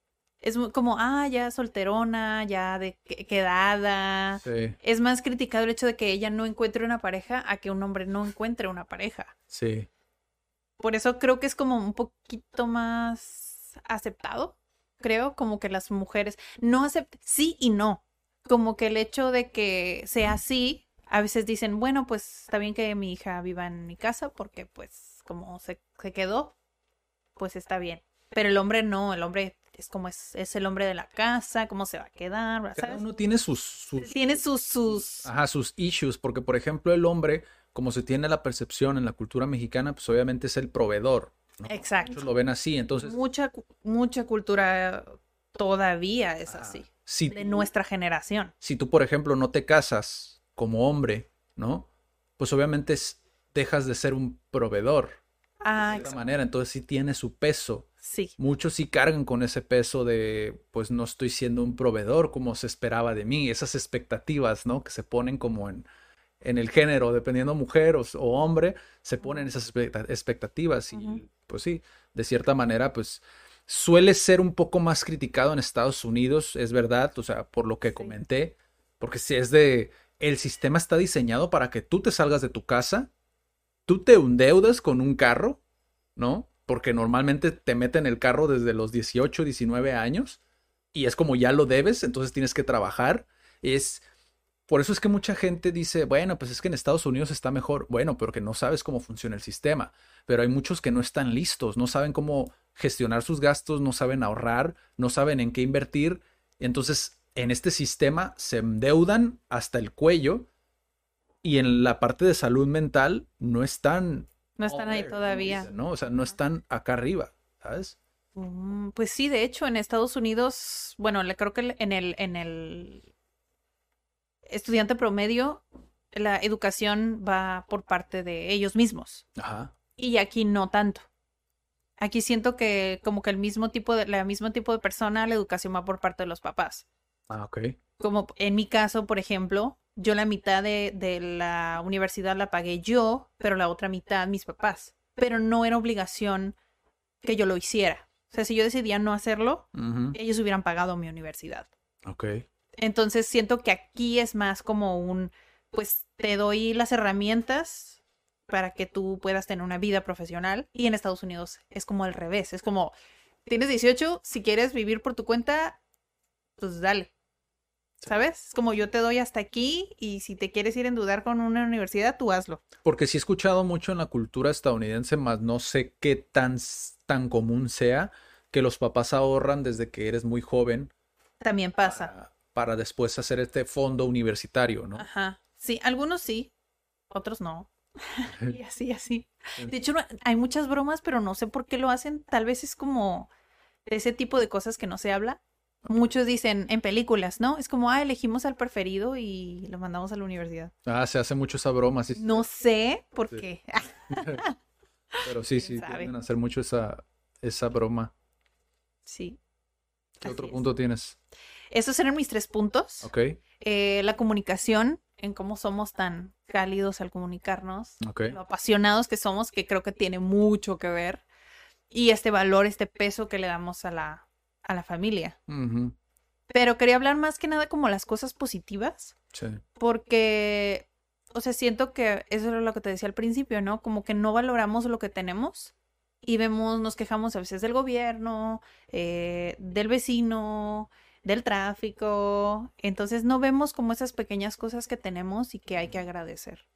Es como, ah, ya solterona, ya de que- quedada.
Sí,
Es más criticado el hecho de que ella no encuentre una pareja a que un hombre no encuentre una pareja.
sí.
Por eso creo que es como un poquito más aceptado. creo, como que las mujeres no aceptan, sí y no, como que el hecho de que sea así, a veces dicen, bueno, pues está bien que mi hija viva en mi casa porque pues como se, se quedó, pues está bien. Pero el hombre no, el hombre es como es, es el hombre de la casa, cómo se va a quedar,
Cada
¿sabes?
uno tiene sus, sus,
Tiene sus, sus,
ajá, sus issues, porque por ejemplo el hombre, como se tiene la percepción en la cultura mexicana, pues obviamente es el proveedor. ¿no?
exacto.
Muchos lo ven así, entonces
Mucha, mucha cultura todavía es
ah,
así,
si,
de
tú-
nuestra generación.
si tú, por ejemplo, no te casas como hombre, ¿no? Pues obviamente es- dejas de ser un proveedor
Ah,
de esta manera, entonces sí tiene su peso.
Sí,
Muchos sí cargan con ese peso de, pues no estoy siendo un proveedor como se esperaba de mí, esas expectativas, ¿no? Que se ponen como en, en el género, dependiendo mujer o, o hombre, se ponen esas expecta- expectativas y pues sí, de cierta manera, pues suele ser un poco más criticado en Estados Unidos, es verdad, o sea, por lo que
Sí.
comenté, porque si es de, el sistema está diseñado para que tú te salgas de tu casa, tú te endeudas con un carro, ¿no? Porque normalmente te meten el carro desde los 18, 19 años y es como ya lo debes, entonces tienes que trabajar. Es por eso es que mucha gente dice, bueno, pues es que en Estados Unidos está mejor. Bueno, pero que no sabes cómo funciona el sistema. Pero hay muchos que no están listos, no saben cómo gestionar sus gastos, no saben ahorrar, no saben en qué invertir. Entonces, en este sistema se endeudan hasta el cuello y en la parte de salud mental no están
no están ahí todavía.
¿no? O sea, no están acá arriba, ¿sabes?
Mm, Pues sí, de hecho, en Estados Unidos, bueno, le creo que en el, en el estudiante promedio, la educación va por parte de ellos mismos.
Ajá.
Y aquí no tanto. Aquí siento que como que el mismo tipo de, la mismo tipo de persona, la educación va por parte de los papás.
Ah, ok.
Como en mi caso, por ejemplo, yo la mitad de, de la universidad la pagué yo, pero la otra mitad mis papás. Pero no era obligación que yo lo hiciera. O sea, si yo decidía no hacerlo, ellos hubieran pagado mi universidad.
Ok.
Entonces siento que aquí es más como un, pues te doy las herramientas para que tú puedas tener una vida profesional y en Estados Unidos es como al revés, es como, tienes 18, si quieres vivir por tu cuenta, pues dale. ¿Sabes? Es como yo te doy hasta aquí y si te quieres ir a endeudar con una universidad, tú hazlo.
Porque sí he escuchado mucho en la cultura estadounidense, más no sé qué tan, tan común sea que los papás ahorran desde que eres muy joven
También pasa.
para, para después hacer este fondo universitario, ¿no?
Ajá. Sí, algunos sí, otros no. y así, así. De hecho, hay muchas bromas, pero no sé por qué lo hacen. Tal vez es como de ese tipo de cosas que no se habla. Muchos dicen en películas, ¿no? Es como, ah, elegimos al preferido y lo mandamos a la universidad.
Ah, se hace mucho esa broma, sí.
No sé por
Sí.
qué.
Pero sí, sí, tienden a hacer mucho esa, esa broma.
sí.
¿Qué
así
otro
es.
punto tienes?
Esos eran mis tres puntos.
Ok,
Eh, la comunicación, en cómo somos tan cálidos al comunicarnos.
ok.
lo apasionados que somos, que creo que tiene mucho que ver, y este valor, este peso que le damos a la, a la familia. Pero quería hablar más que nada como las cosas positivas,
Sí.
porque, o sea, siento que eso era lo que te decía al principio, ¿no? Como que no valoramos lo que tenemos y vemos, nos quejamos a veces del gobierno, eh, del vecino, del tráfico, entonces no vemos como esas pequeñas cosas que tenemos y que hay que agradecer.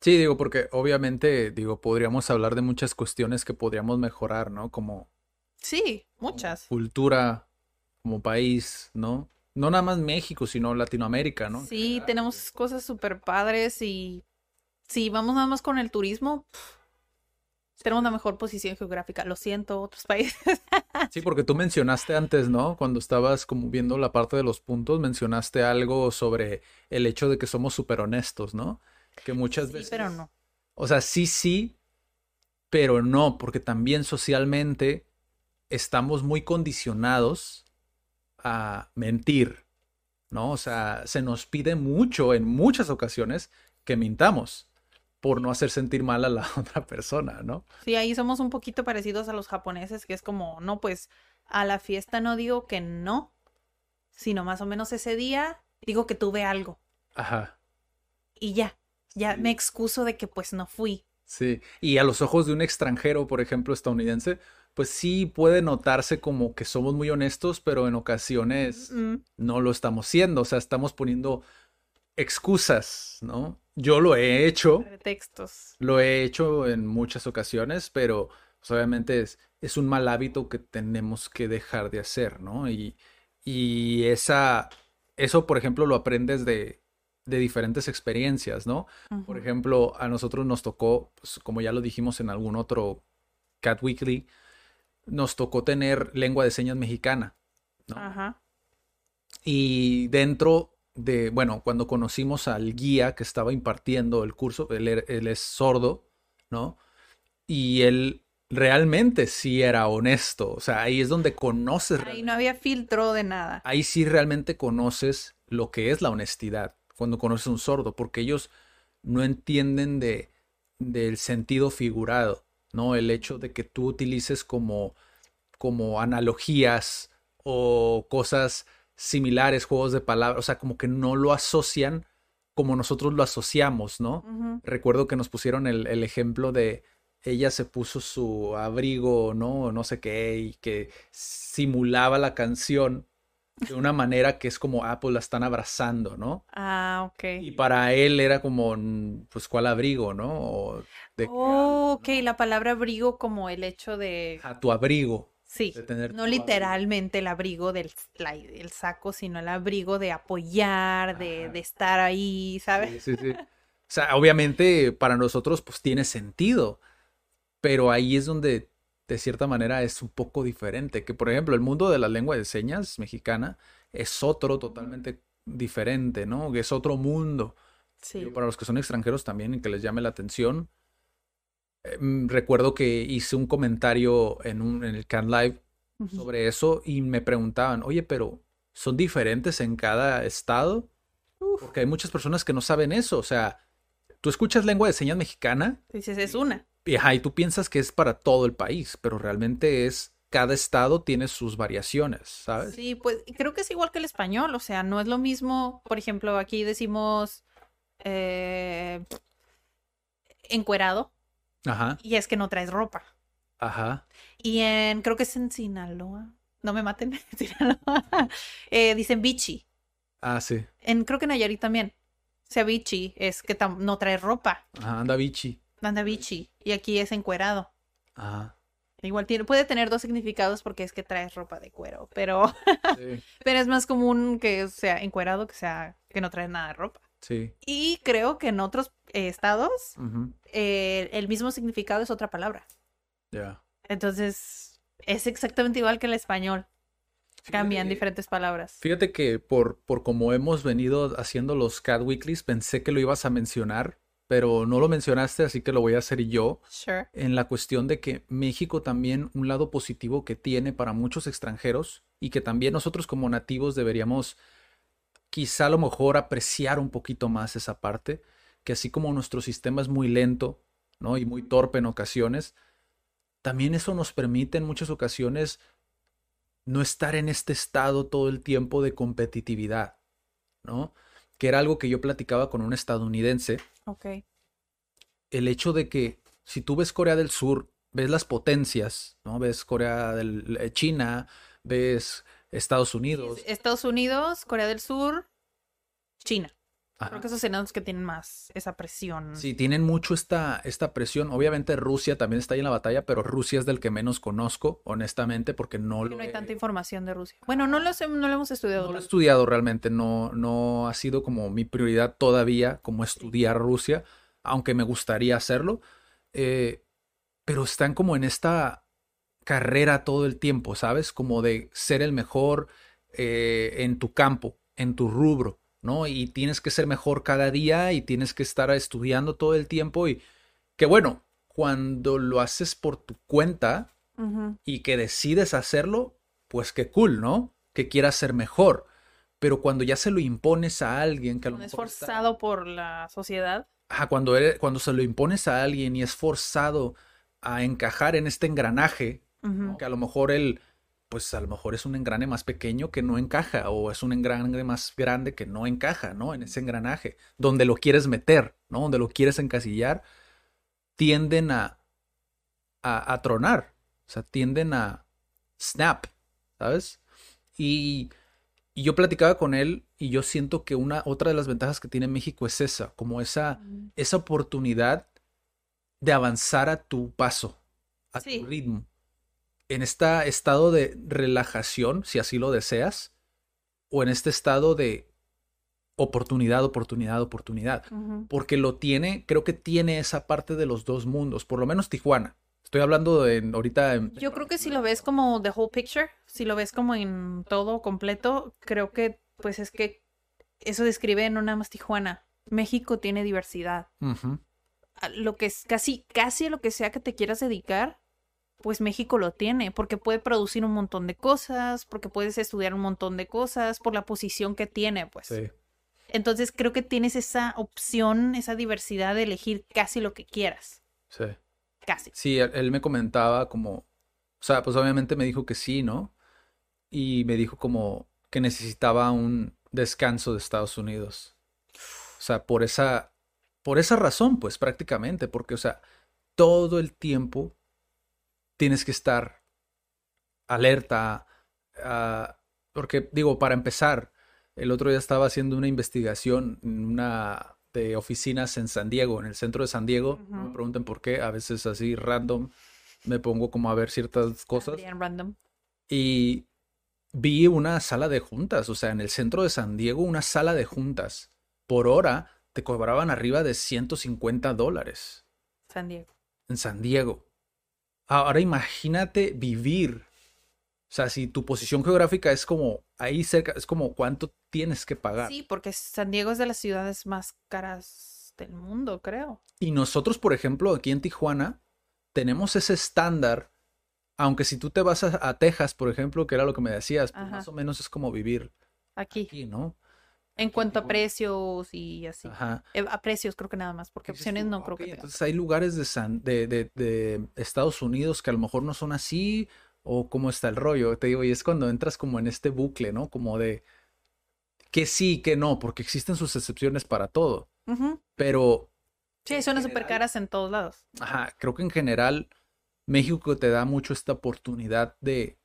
Sí, digo, porque obviamente, digo, podríamos hablar de muchas cuestiones que podríamos mejorar, ¿no? Como
Sí, muchas.
cultura, como país, ¿no? No nada más México, sino Latinoamérica, ¿no?
Sí, tenemos cosas súper padres y si vamos nada más con el turismo, tenemos una mejor posición geográfica. Lo siento, otros países.
Sí, porque tú mencionaste antes, ¿no? Cuando estabas como viendo la parte de los puntos, mencionaste algo sobre el hecho de que somos súper honestos, ¿no? Que muchas
Sí,
veces...
pero no.
O sea, sí, sí, pero no, porque también socialmente estamos muy condicionados a mentir, ¿no? O sea, se nos pide mucho en muchas ocasiones que mintamos por no hacer sentir mal a la otra persona, ¿no?
Sí, ahí somos un poquito parecidos a los japoneses, que es como, no, pues a la fiesta no digo que no, sino más o menos ese día digo que tuve algo
Ajá,
y ya, ya me excuso de que pues no fui.
sí. Y a los ojos de un extranjero, por ejemplo, estadounidense, pues sí puede notarse como que somos muy honestos, pero en ocasiones
Mm,
no lo estamos siendo, o sea, estamos poniendo excusas, ¿no? Yo lo he hecho,
pretextos.
lo he hecho en muchas ocasiones, pero pues, obviamente es, es un mal hábito que tenemos que dejar de hacer, ¿no? Y, y esa, eso, por ejemplo, lo aprendes de, de diferentes experiencias, ¿no? Por ejemplo, a nosotros nos tocó, pues, como ya lo dijimos en algún otro Cat Weekly, nos tocó tener lengua de señas mexicana, ¿no?
Ajá.
Y dentro de, bueno, cuando conocimos al guía que estaba impartiendo el curso, él, él es sordo, ¿no? Y él realmente sí era honesto, o sea, ahí es donde conoces,
Ahí
realmente-
no había filtro de nada.
ahí sí realmente conoces lo que es la honestidad, cuando conoces a un sordo, porque ellos no entienden de, del sentido figurado, ¿no? El hecho de que tú utilices como, como analogías o cosas similares, juegos de palabras, o sea, como que no lo asocian como nosotros lo asociamos, ¿no? Recuerdo que nos pusieron el, el ejemplo de ella se puso su abrigo, ¿no? No sé qué, y que simulaba la canción de una manera que es como, ah, pues la están abrazando, ¿no?
Ah,
Y
ok.
para él era como, mm, pues, ¿cuál abrigo, no? O de qué
Oh, ok, la palabra abrigo como el hecho de...
A tu abrigo,
Sí, no
abrigo.
literalmente el abrigo del la- el saco, sino el abrigo de apoyar, de, de estar ahí, ¿sabes?
Sí, sí, sí. O sea, obviamente para nosotros pues tiene sentido, pero ahí es donde de cierta manera es un poco diferente, que por ejemplo el mundo de la lengua de señas mexicana es otro totalmente diferente, ¿no? Es otro mundo.
Sí.
Para los que son extranjeros también y que les llame la atención. eh, mm, recuerdo que hice un comentario en, un, en el Can Live sobre eso y me preguntaban, oye, pero ¿son diferentes en cada estado? Porque hay muchas personas que no saben eso. O sea, tú escuchas lengua de señas mexicana
Dices, es una.
Ajá, y tú piensas que es para todo el país, pero realmente es, cada estado tiene sus variaciones, ¿sabes?
Sí, pues creo que es igual que el español, o sea, no es lo mismo, por ejemplo, aquí decimos eh, encuerado
Ajá,
y es que no traes ropa.
ajá.
Y en, creo que es en Sinaloa, no me maten, Sinaloa, eh, dicen bichi.
Ah, sí.
En, creo que en Nayarit también. O sea, bichi es que no traes ropa,
Ajá, anda bichi.
Anda bichi. Y aquí es encuerado.
Ajá.
Igual tiene, puede tener dos significados porque es que traes ropa de cuero, pero,
Sí,
pero es más común que sea encuerado que sea que no traes nada de ropa.
sí.
Y creo que en otros eh, estados eh, el mismo significado es otra palabra.
Ya.
Entonces es exactamente igual que el español. Cambian
Fíjate-
diferentes palabras.
Fíjate que por, por como hemos venido haciendo los Cat Weeklies, pensé que lo ibas a mencionar, pero no lo mencionaste, así que lo voy a hacer yo.
Sure.
en la cuestión de que México también un lado positivo que tiene para muchos extranjeros y que también nosotros como nativos deberíamos quizá a lo mejor apreciar un poquito más esa parte, que así como nuestro sistema es muy lento, ¿no? y muy torpe en ocasiones, también eso nos permite en muchas ocasiones no estar en este estado todo el tiempo de competitividad, ¿no? Que era algo que yo platicaba con un estadounidense
Ok.
el hecho de que si tú ves Corea del Sur, ves las potencias, ¿no? Ves Corea del eh, China, ves Estados Unidos.
Estados Unidos, Corea del Sur, China.
Ajá.
Creo que esos serían los que tienen más esa presión.
Sí, tienen mucho esta, esta presión. Obviamente Rusia también está ahí en la batalla, pero Rusia es del que menos conozco, honestamente, porque no lo
no hay
he,
tanta información de Rusia. Bueno, no lo, sé- no lo hemos estudiado.
no lo he estudiado realmente, no, no ha sido como mi prioridad todavía, como estudiar Rusia, aunque me gustaría hacerlo. Eh, pero están como en esta carrera todo el tiempo, ¿sabes? Como de ser el mejor eh, en tu campo, en tu rubro, ¿no? Y tienes que ser mejor cada día y tienes que estar estudiando todo el tiempo y que bueno, cuando lo haces por tu cuenta y que decides hacerlo, pues qué cool, ¿no? Que quieras ser mejor. Pero cuando ya se lo impones a alguien que a lo
es
mejor está-
forzado por la sociedad.
Ajá, cuando, eres- cuando se lo impones a alguien y es forzado a encajar en este engranaje, que a lo mejor él, pues a lo mejor es un engrane más pequeño que no encaja, o es un engrane más grande que no encaja, ¿no? En ese engranaje, donde lo quieres meter, ¿no? Donde lo quieres encasillar, tienden a, a, a tronar, O sea, tienden a snap, ¿sabes? Y, y yo platicaba con él y yo siento que una otra de las ventajas que tiene México es esa, como esa, esa oportunidad de avanzar a tu paso, a
Sí.
tu ritmo. En este estado de relajación, si así lo deseas, o en este estado de oportunidad, oportunidad, oportunidad. Porque lo tiene, creo que tiene esa parte de los dos mundos, por lo menos Tijuana. Estoy hablando de ahorita en-
Yo creo que si lo ves como the whole picture, si lo ves como en todo completo, creo que pues es que eso describe no nada más Tijuana. México tiene diversidad. Lo que es casi, casi lo que sea que te quieras dedicar, pues México lo tiene, porque puede producir un montón de cosas, porque puedes estudiar un montón de cosas, por la posición que tiene, pues.
Sí.
Entonces creo que tienes esa opción, esa diversidad de elegir casi lo que quieras.
Sí.
Casi.
Sí, él, él me comentaba como, o sea, pues obviamente me dijo que sí, ¿no? Y me dijo como que necesitaba un descanso de Estados Unidos. O sea, por esa, por esa razón, pues prácticamente, porque, o sea, todo el tiempo tienes que estar alerta, ah, porque digo, para empezar, el otro día estaba haciendo una investigación en una de oficinas en San Diego, en el centro de San Diego. No me pregunten por qué, a veces así random me pongo como a ver ciertas cosas
Adrián Random.
y vi una sala de juntas, o sea, en el centro de San Diego, una sala de juntas. Por hora te cobraban arriba de 150 dólares
San Diego.
en San Diego. Ahora imagínate vivir. O sea, si tu posición geográfica es como ahí cerca, es como cuánto tienes que pagar.
Sí, porque San Diego es de las ciudades más caras del mundo, creo.
Y nosotros, por ejemplo, aquí en Tijuana, tenemos ese estándar, aunque si tú te vas a, a Texas, por ejemplo, que era lo que me decías, pues más o menos es como vivir
Aquí.
aquí, ¿no?
En cuanto a precios y así.
Ajá.
Eh, A precios creo que nada más, porque opciones no creo
"Ok,
que.
Entonces hay lugares de, San- de, de- de Estados Unidos que a lo mejor no son así, o cómo está el rollo. Te digo, y es cuando entras como en este bucle, ¿no? Como de que sí, que no, porque existen sus excepciones para todo. Pero
Sí, son súper caras en todos lados.
Ajá, creo que en general México te da mucho esta oportunidad de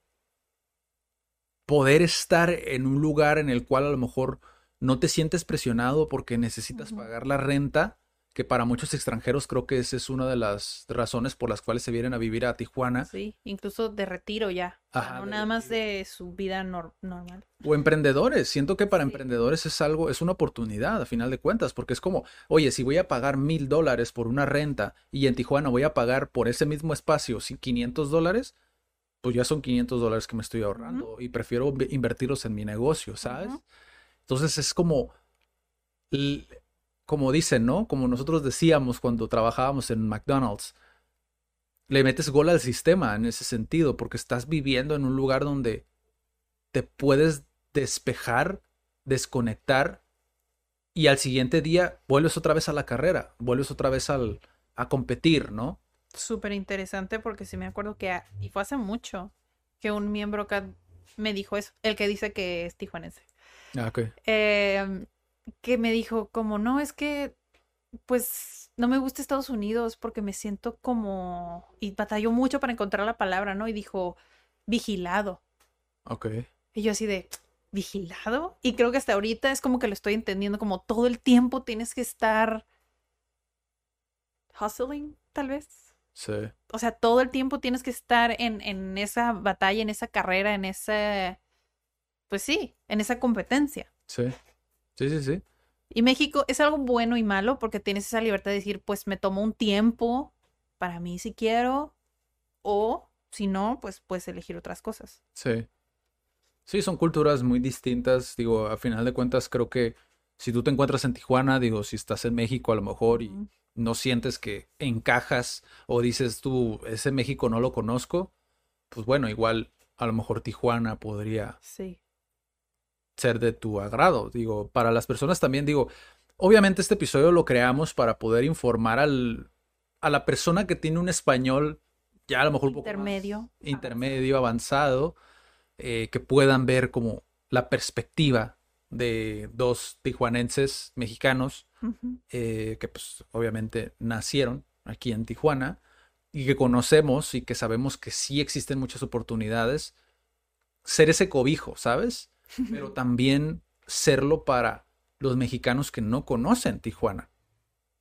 poder estar en un lugar en el cual a lo mejor no te sientes presionado porque necesitas pagar la renta, que para muchos extranjeros creo que esa es una de las razones por las cuales se vienen a vivir a Tijuana,
Sí, incluso de retiro ya.
Ajá,
no nada más de su vida nor- normal.
o emprendedores. Siento que para
Sí.
emprendedores es algo, es una oportunidad a final de cuentas, porque es como, oye, si voy a pagar mil dólares por una renta y en Tijuana voy a pagar por ese mismo espacio sí, 500 dólares, pues ya son 500 dólares que me estoy ahorrando y prefiero inv- invertirlos en mi negocio, ¿sabes? Entonces es como, como dicen, ¿no? Como nosotros decíamos cuando trabajábamos en McDonald's, le metes gol al sistema en ese sentido, porque estás viviendo en un lugar donde te puedes despejar, desconectar y al siguiente día vuelves otra vez a la carrera, vuelves otra vez al, a competir, ¿no?
Súper interesante porque sí me acuerdo que, a- y fue hace mucho, que un miembro me dijo eso, el que dice que es tijuanense.
Ah.
Em, que me dijo como, no, es que, pues, no me gusta Estados Unidos porque me siento como, y batalló mucho para encontrar la palabra, ¿no? Y dijo, vigilado.
Ok.
Y yo así de, ¿vigilado? Y creo que hasta ahorita es como que lo estoy entendiendo, como todo el tiempo tienes que estar hustling, tal vez.
Sí.
O sea, todo el tiempo tienes que estar en, en esa batalla, en esa carrera, en esa, pues sí, en esa competencia.
Sí. Sí, sí, sí.
Y México es algo bueno y malo porque tienes esa libertad de decir, pues me tomo un tiempo para mí si quiero, o si no, pues puedes elegir otras cosas.
Sí. Sí, son culturas muy distintas. Digo, a final de cuentas, creo que si tú te encuentras en Tijuana, digo, si estás en México a lo mejor y no sientes que encajas o dices tú, ese México no lo conozco, pues bueno, igual a lo mejor Tijuana podría
Sí.
Ser de tu agrado. Digo, para las personas también, digo, obviamente este episodio lo creamos para poder informar al, a la persona que tiene un español ya a lo mejor un poco más
Intermedio.
intermedio, avanzado, eh, que puedan ver como la perspectiva de dos tijuanenses mexicanos eh, que pues obviamente nacieron aquí en Tijuana y que conocemos y que sabemos que sí existen muchas oportunidades, ser ese cobijo, ¿sabes? Pero también serlo para los mexicanos que no conocen Tijuana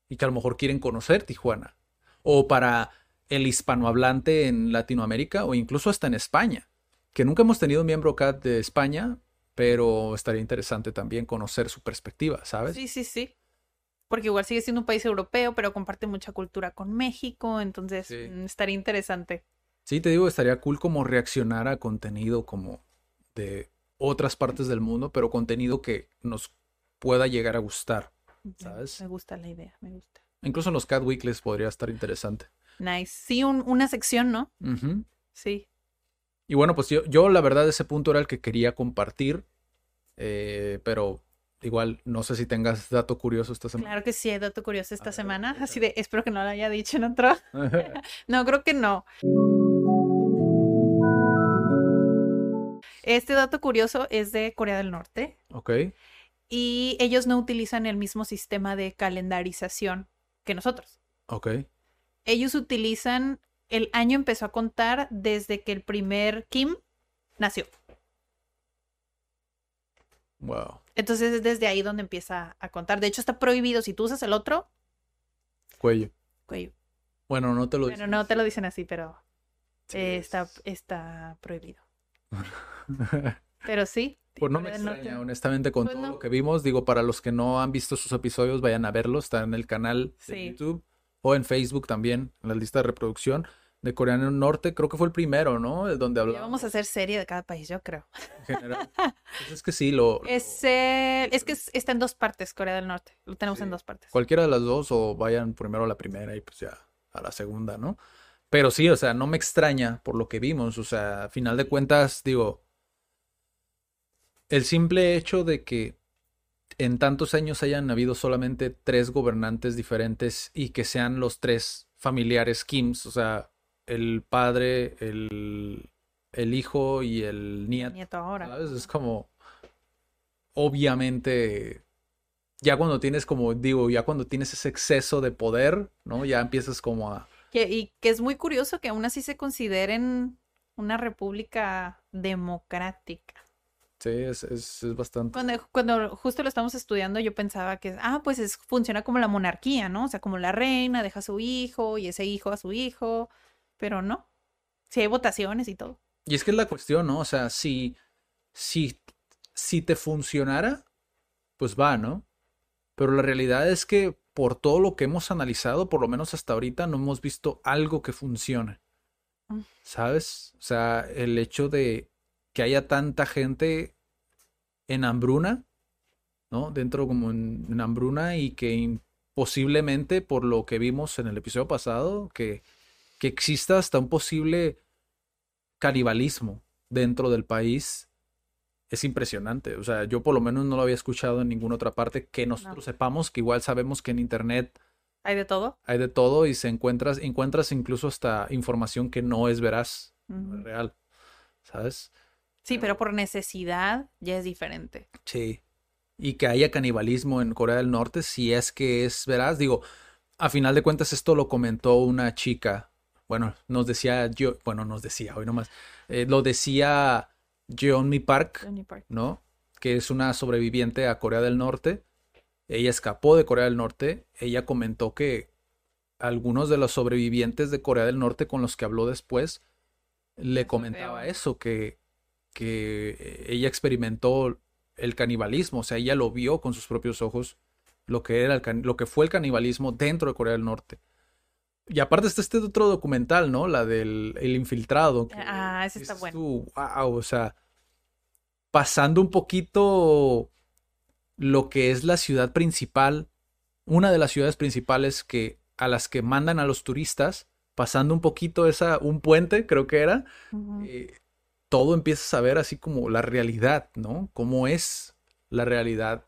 y que a lo mejor quieren conocer Tijuana. O para el hispanohablante en Latinoamérica o incluso hasta en España. Que nunca hemos tenido un miembro CAT de España, pero estaría interesante también conocer su perspectiva, ¿sabes?
Sí, sí, sí. Porque igual sigue siendo un país europeo, pero comparte mucha cultura con México, entonces
Sí.
mm, estaría interesante.
Sí, te digo, estaría cool como reaccionar a contenido como de otras partes del mundo, pero contenido que nos pueda llegar a gustar.
Me-
¿Sabes?
Me gusta la idea, me gusta.
Incluso en los Cat Weeklies podría estar interesante.
Nice. Sí, un- una sección, ¿no? Sí.
Y bueno, pues yo, yo la verdad ese punto era el que quería compartir, eh, pero igual no sé si tengas dato curioso esta semana.
Claro que sí, hay dato curioso esta
ver,
semana. Así de, espero que no lo haya dicho en otro. No, creo que no. Este dato curioso es de Corea del Norte
ok,
y ellos no utilizan el mismo sistema de calendarización que nosotros.
ok.
Ellos utilizan, el año empezó a contar desde que el primer Kim nació.
Wow.
Entonces es desde ahí donde empieza a contar. De hecho, está prohibido. Si tú usas el otro,
Cuello.
cuello.
Bueno, no te lo
Bueno, no te lo dicen así, pero
Sí,
eh, está,
es-
está prohibido. Pero sí.
Pues no me extraña, honestamente, con
Pues
todo
no.
lo que vimos. Digo, para los que no han visto sus episodios, vayan a verlos. Está en el canal de. YouTube o en Facebook también, en la lista de reproducción de Corea del Norte. Creo que fue el primero, ¿no? El donde
Ya
hablamos
vamos a hacer serie de cada país, yo creo.
en general. Pues es que sí, lo,
Es, eh, es que es- está en dos partes, Corea del Norte. Lo tenemos en dos partes.
cualquiera de las dos o vayan primero a la primera y pues ya a la segunda, ¿no? Pero sí, o sea, no me extraña por lo que vimos, o sea, a final de cuentas, digo, el simple hecho de que en tantos años hayan habido solamente tres gobernantes diferentes y que sean los tres familiares Kims, o sea, el padre, el, el hijo y el nieto.
Nieto ahora.
¿Sabes? Es como, obviamente, ya cuando tienes como, digo, ya cuando tienes ese exceso de poder, ¿no? Ya empiezas como a...
Que- y que es muy curioso que aún así se consideren una república democrática.
Sí, es, es, es bastante...
Cuando, cuando justo lo estamos estudiando, yo pensaba que, ah, pues es, funciona como la monarquía, ¿no? O sea, como la reina deja a su hijo y ese hijo a su hijo, pero no. Si hay votaciones y todo.
Y es que es la cuestión, ¿no? O sea, si, si, si te funcionara, pues va, ¿no? Pero la realidad es que por todo lo que hemos analizado, por lo menos hasta ahorita, no hemos visto algo que funcione.
Mm.
¿Sabes? O sea, el hecho de que haya tanta gente en hambruna, ¿no? Dentro como en, en hambruna y que posiblemente, por lo que vimos en el episodio pasado, que, que exista hasta un posible canibalismo dentro del país es impresionante. O sea, yo por lo menos no lo había escuchado en ninguna otra parte que nosotros sepamos, que igual sabemos que en internet
¿Hay de todo?
hay de todo y se encuentras, encuentras incluso hasta información que no es veraz, no
Ujú.
es real. ¿Sabes?
Sí, pero por necesidad ya es diferente.
Sí. Y que haya canibalismo en Corea del Norte, si es que es veraz. Digo, a final de cuentas esto lo comentó una chica. Bueno, nos decía yo, bueno, nos decía hoy nomás. eh, lo decía Jeonmi Park,
Johnny Park.
¿no? Que es una sobreviviente a Corea del Norte. Ella escapó de Corea del Norte. Ella comentó que algunos de los sobrevivientes de Corea del Norte con los que habló después le comentaba eso, que, que ella experimentó el canibalismo, o sea, ella lo vio con sus propios ojos, lo que era el lo que fue el canibalismo dentro de Corea del Norte. Y aparte está este otro documental, ¿no? La del el infiltrado. que
Ah, ese está bueno.
tú, wow, o sea, pasando un poquito lo que es la ciudad principal, una de las ciudades principales que a las que mandan a los turistas, pasando un poquito esa un puente, creo que era, eh, todo empiezas a ver así como la realidad, ¿no? Cómo es la realidad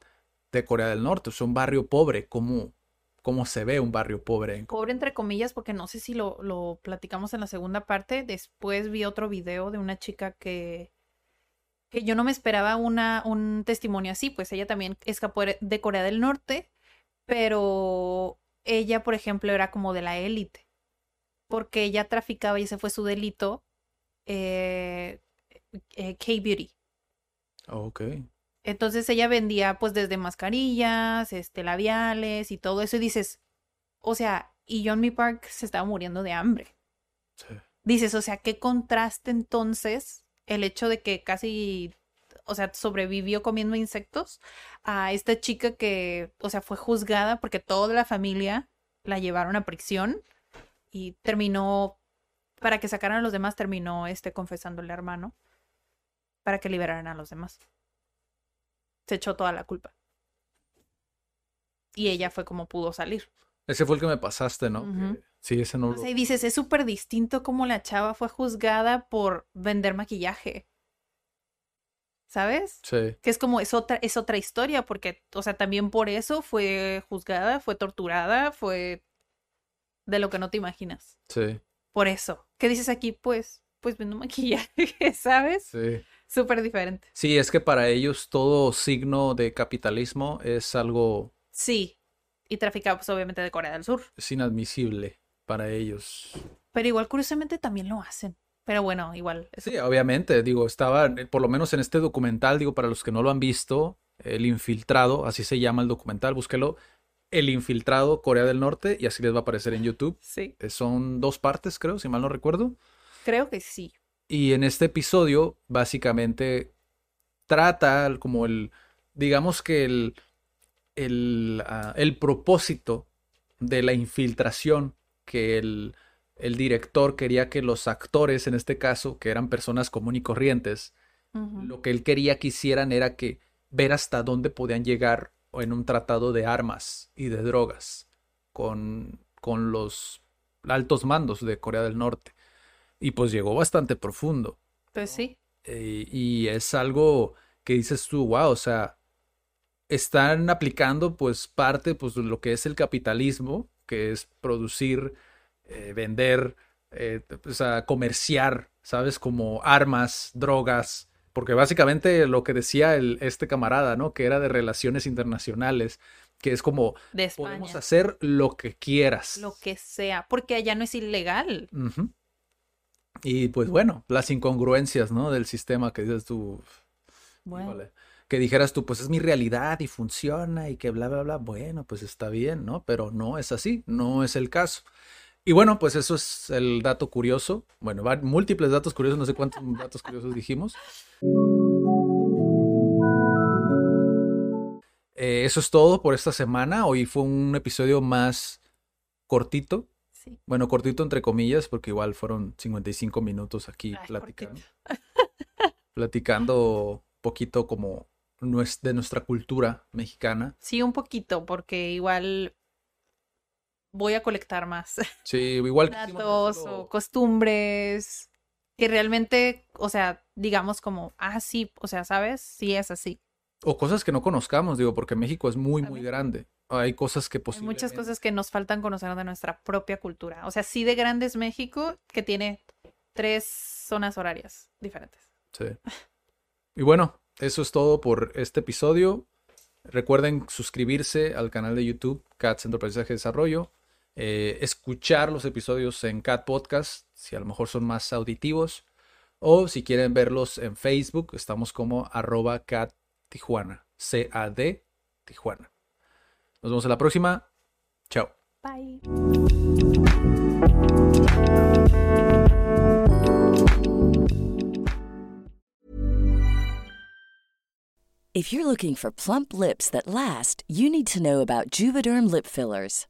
de Corea del Norte, o sea, un barrio pobre, cómo, cómo se ve un barrio pobre
Pobre entre comillas, porque no sé si lo, lo platicamos en la segunda parte. Después vi otro video de una chica que, que yo no me esperaba una, un testimonio así, pues ella también escapó de de Corea del Norte, pero ella, por ejemplo, era como de la élite. porque ella traficaba y ese fue su delito, eh, eh, K-Beauty.
Ok.
Entonces ella vendía pues desde mascarillas, este, labiales y todo eso y dices, o sea, y John Park se estaba muriendo de hambre.
Sí.
Dices, o sea, qué contraste entonces el hecho de que casi, o sea, sobrevivió comiendo insectos a esta chica que, o sea, fue juzgada porque toda la familia la llevaron a prisión y terminó, para que sacaran a los demás, terminó este confesándole hermano para que liberaran a los demás. Se echó toda la culpa. Y ella fue como pudo salir.
Ese fue el que me pasaste, ¿no? Sí, ese no
O sea, y dices, es súper distinto como la chava fue juzgada por vender maquillaje. ¿Sabes?
Sí,
Que es como, es otra, es otra historia, porque, o sea, también por eso fue juzgada, fue torturada, fue de lo que no te imaginas.
sí,
Por eso. ¿Qué dices aquí? Pues, pues vendo maquillaje, ¿sabes?
sí.
Súper diferente.
Sí, es que para ellos todo signo de capitalismo es algo
Sí. Y traficaba, pues, obviamente, de Corea del Sur.
es inadmisible para ellos.
Pero igual, curiosamente, también lo hacen. Pero bueno, igual. eso-
Sí, obviamente, digo, estaba, eh, por lo menos en este documental, digo, para los que no lo han visto, El Infiltrado, así se llama el documental, búsquelo, El Infiltrado, Corea del Norte, y así les va a aparecer en YouTube.
Sí.
Eh, Son dos partes, creo, si mal no recuerdo.
Creo que sí.
Y en este episodio, básicamente, trata como el, digamos que el, el, ah, el propósito de la infiltración que el, el director quería que los actores, en este caso, que eran personas común y corrientes, lo que él quería que hicieran era que ver hasta dónde podían llegar en un tratado de armas y de drogas con, con los altos mandos de Corea del Norte. Y pues llegó bastante profundo.
Pues sí.
Eh, y es algo que dices tú, wow, o sea, están aplicando pues parte pues de lo que es el capitalismo, que es producir, eh, vender, eh, o sea, comerciar, ¿sabes? Como armas, drogas, porque básicamente lo que decía el, este camarada, ¿no? Que era de relaciones internacionales, que es como,
De
podemos hacer lo que quieras.
Lo que sea. Porque allá no es ilegal.
Y pues bueno, las incongruencias, ¿no? Del sistema que dices tú,
Bueno.
que dijeras tú, pues es mi realidad y funciona y que bla, bla, bla, bueno, pues está bien, ¿no? Pero no es así, no es el caso. Y bueno, pues eso es el dato curioso. Bueno, van múltiples datos curiosos, no sé cuántos datos curiosos dijimos. Eh, eso es todo por esta semana. Hoy fue un episodio más cortito.
Sí.
Bueno, cortito entre comillas, porque igual fueron 55 minutos aquí
Ay,
platicando. Platicando poquito como de nuestra cultura mexicana.
Sí, un poquito, porque igual voy a colectar más
Sí, igual
datos o costumbres que realmente, o sea, digamos como, ah, sí, o sea, ¿sabes? Sí es así.
O cosas que no conozcamos, digo, porque México es muy, muy grande. Hay cosas que
Hay muchas
posiblemente...
cosas que nos faltan conocer de nuestra propia cultura. O sea, sí de grande es México, que tiene tres zonas horarias diferentes.
Sí. Y bueno, eso es todo por este episodio. Recuerden suscribirse al canal de YouTube Cat Centro de Desarrollo. eh, escuchar los episodios en Cat Podcast, si a lo mejor son más auditivos. O si quieren verlos en Facebook, estamos como arroba Cat Tijuana. C-A-D Tijuana. Nos vemos en la próxima. Chao.
Bye.
If you're looking for plump lips that last, you need to know about Juvederm lip fillers.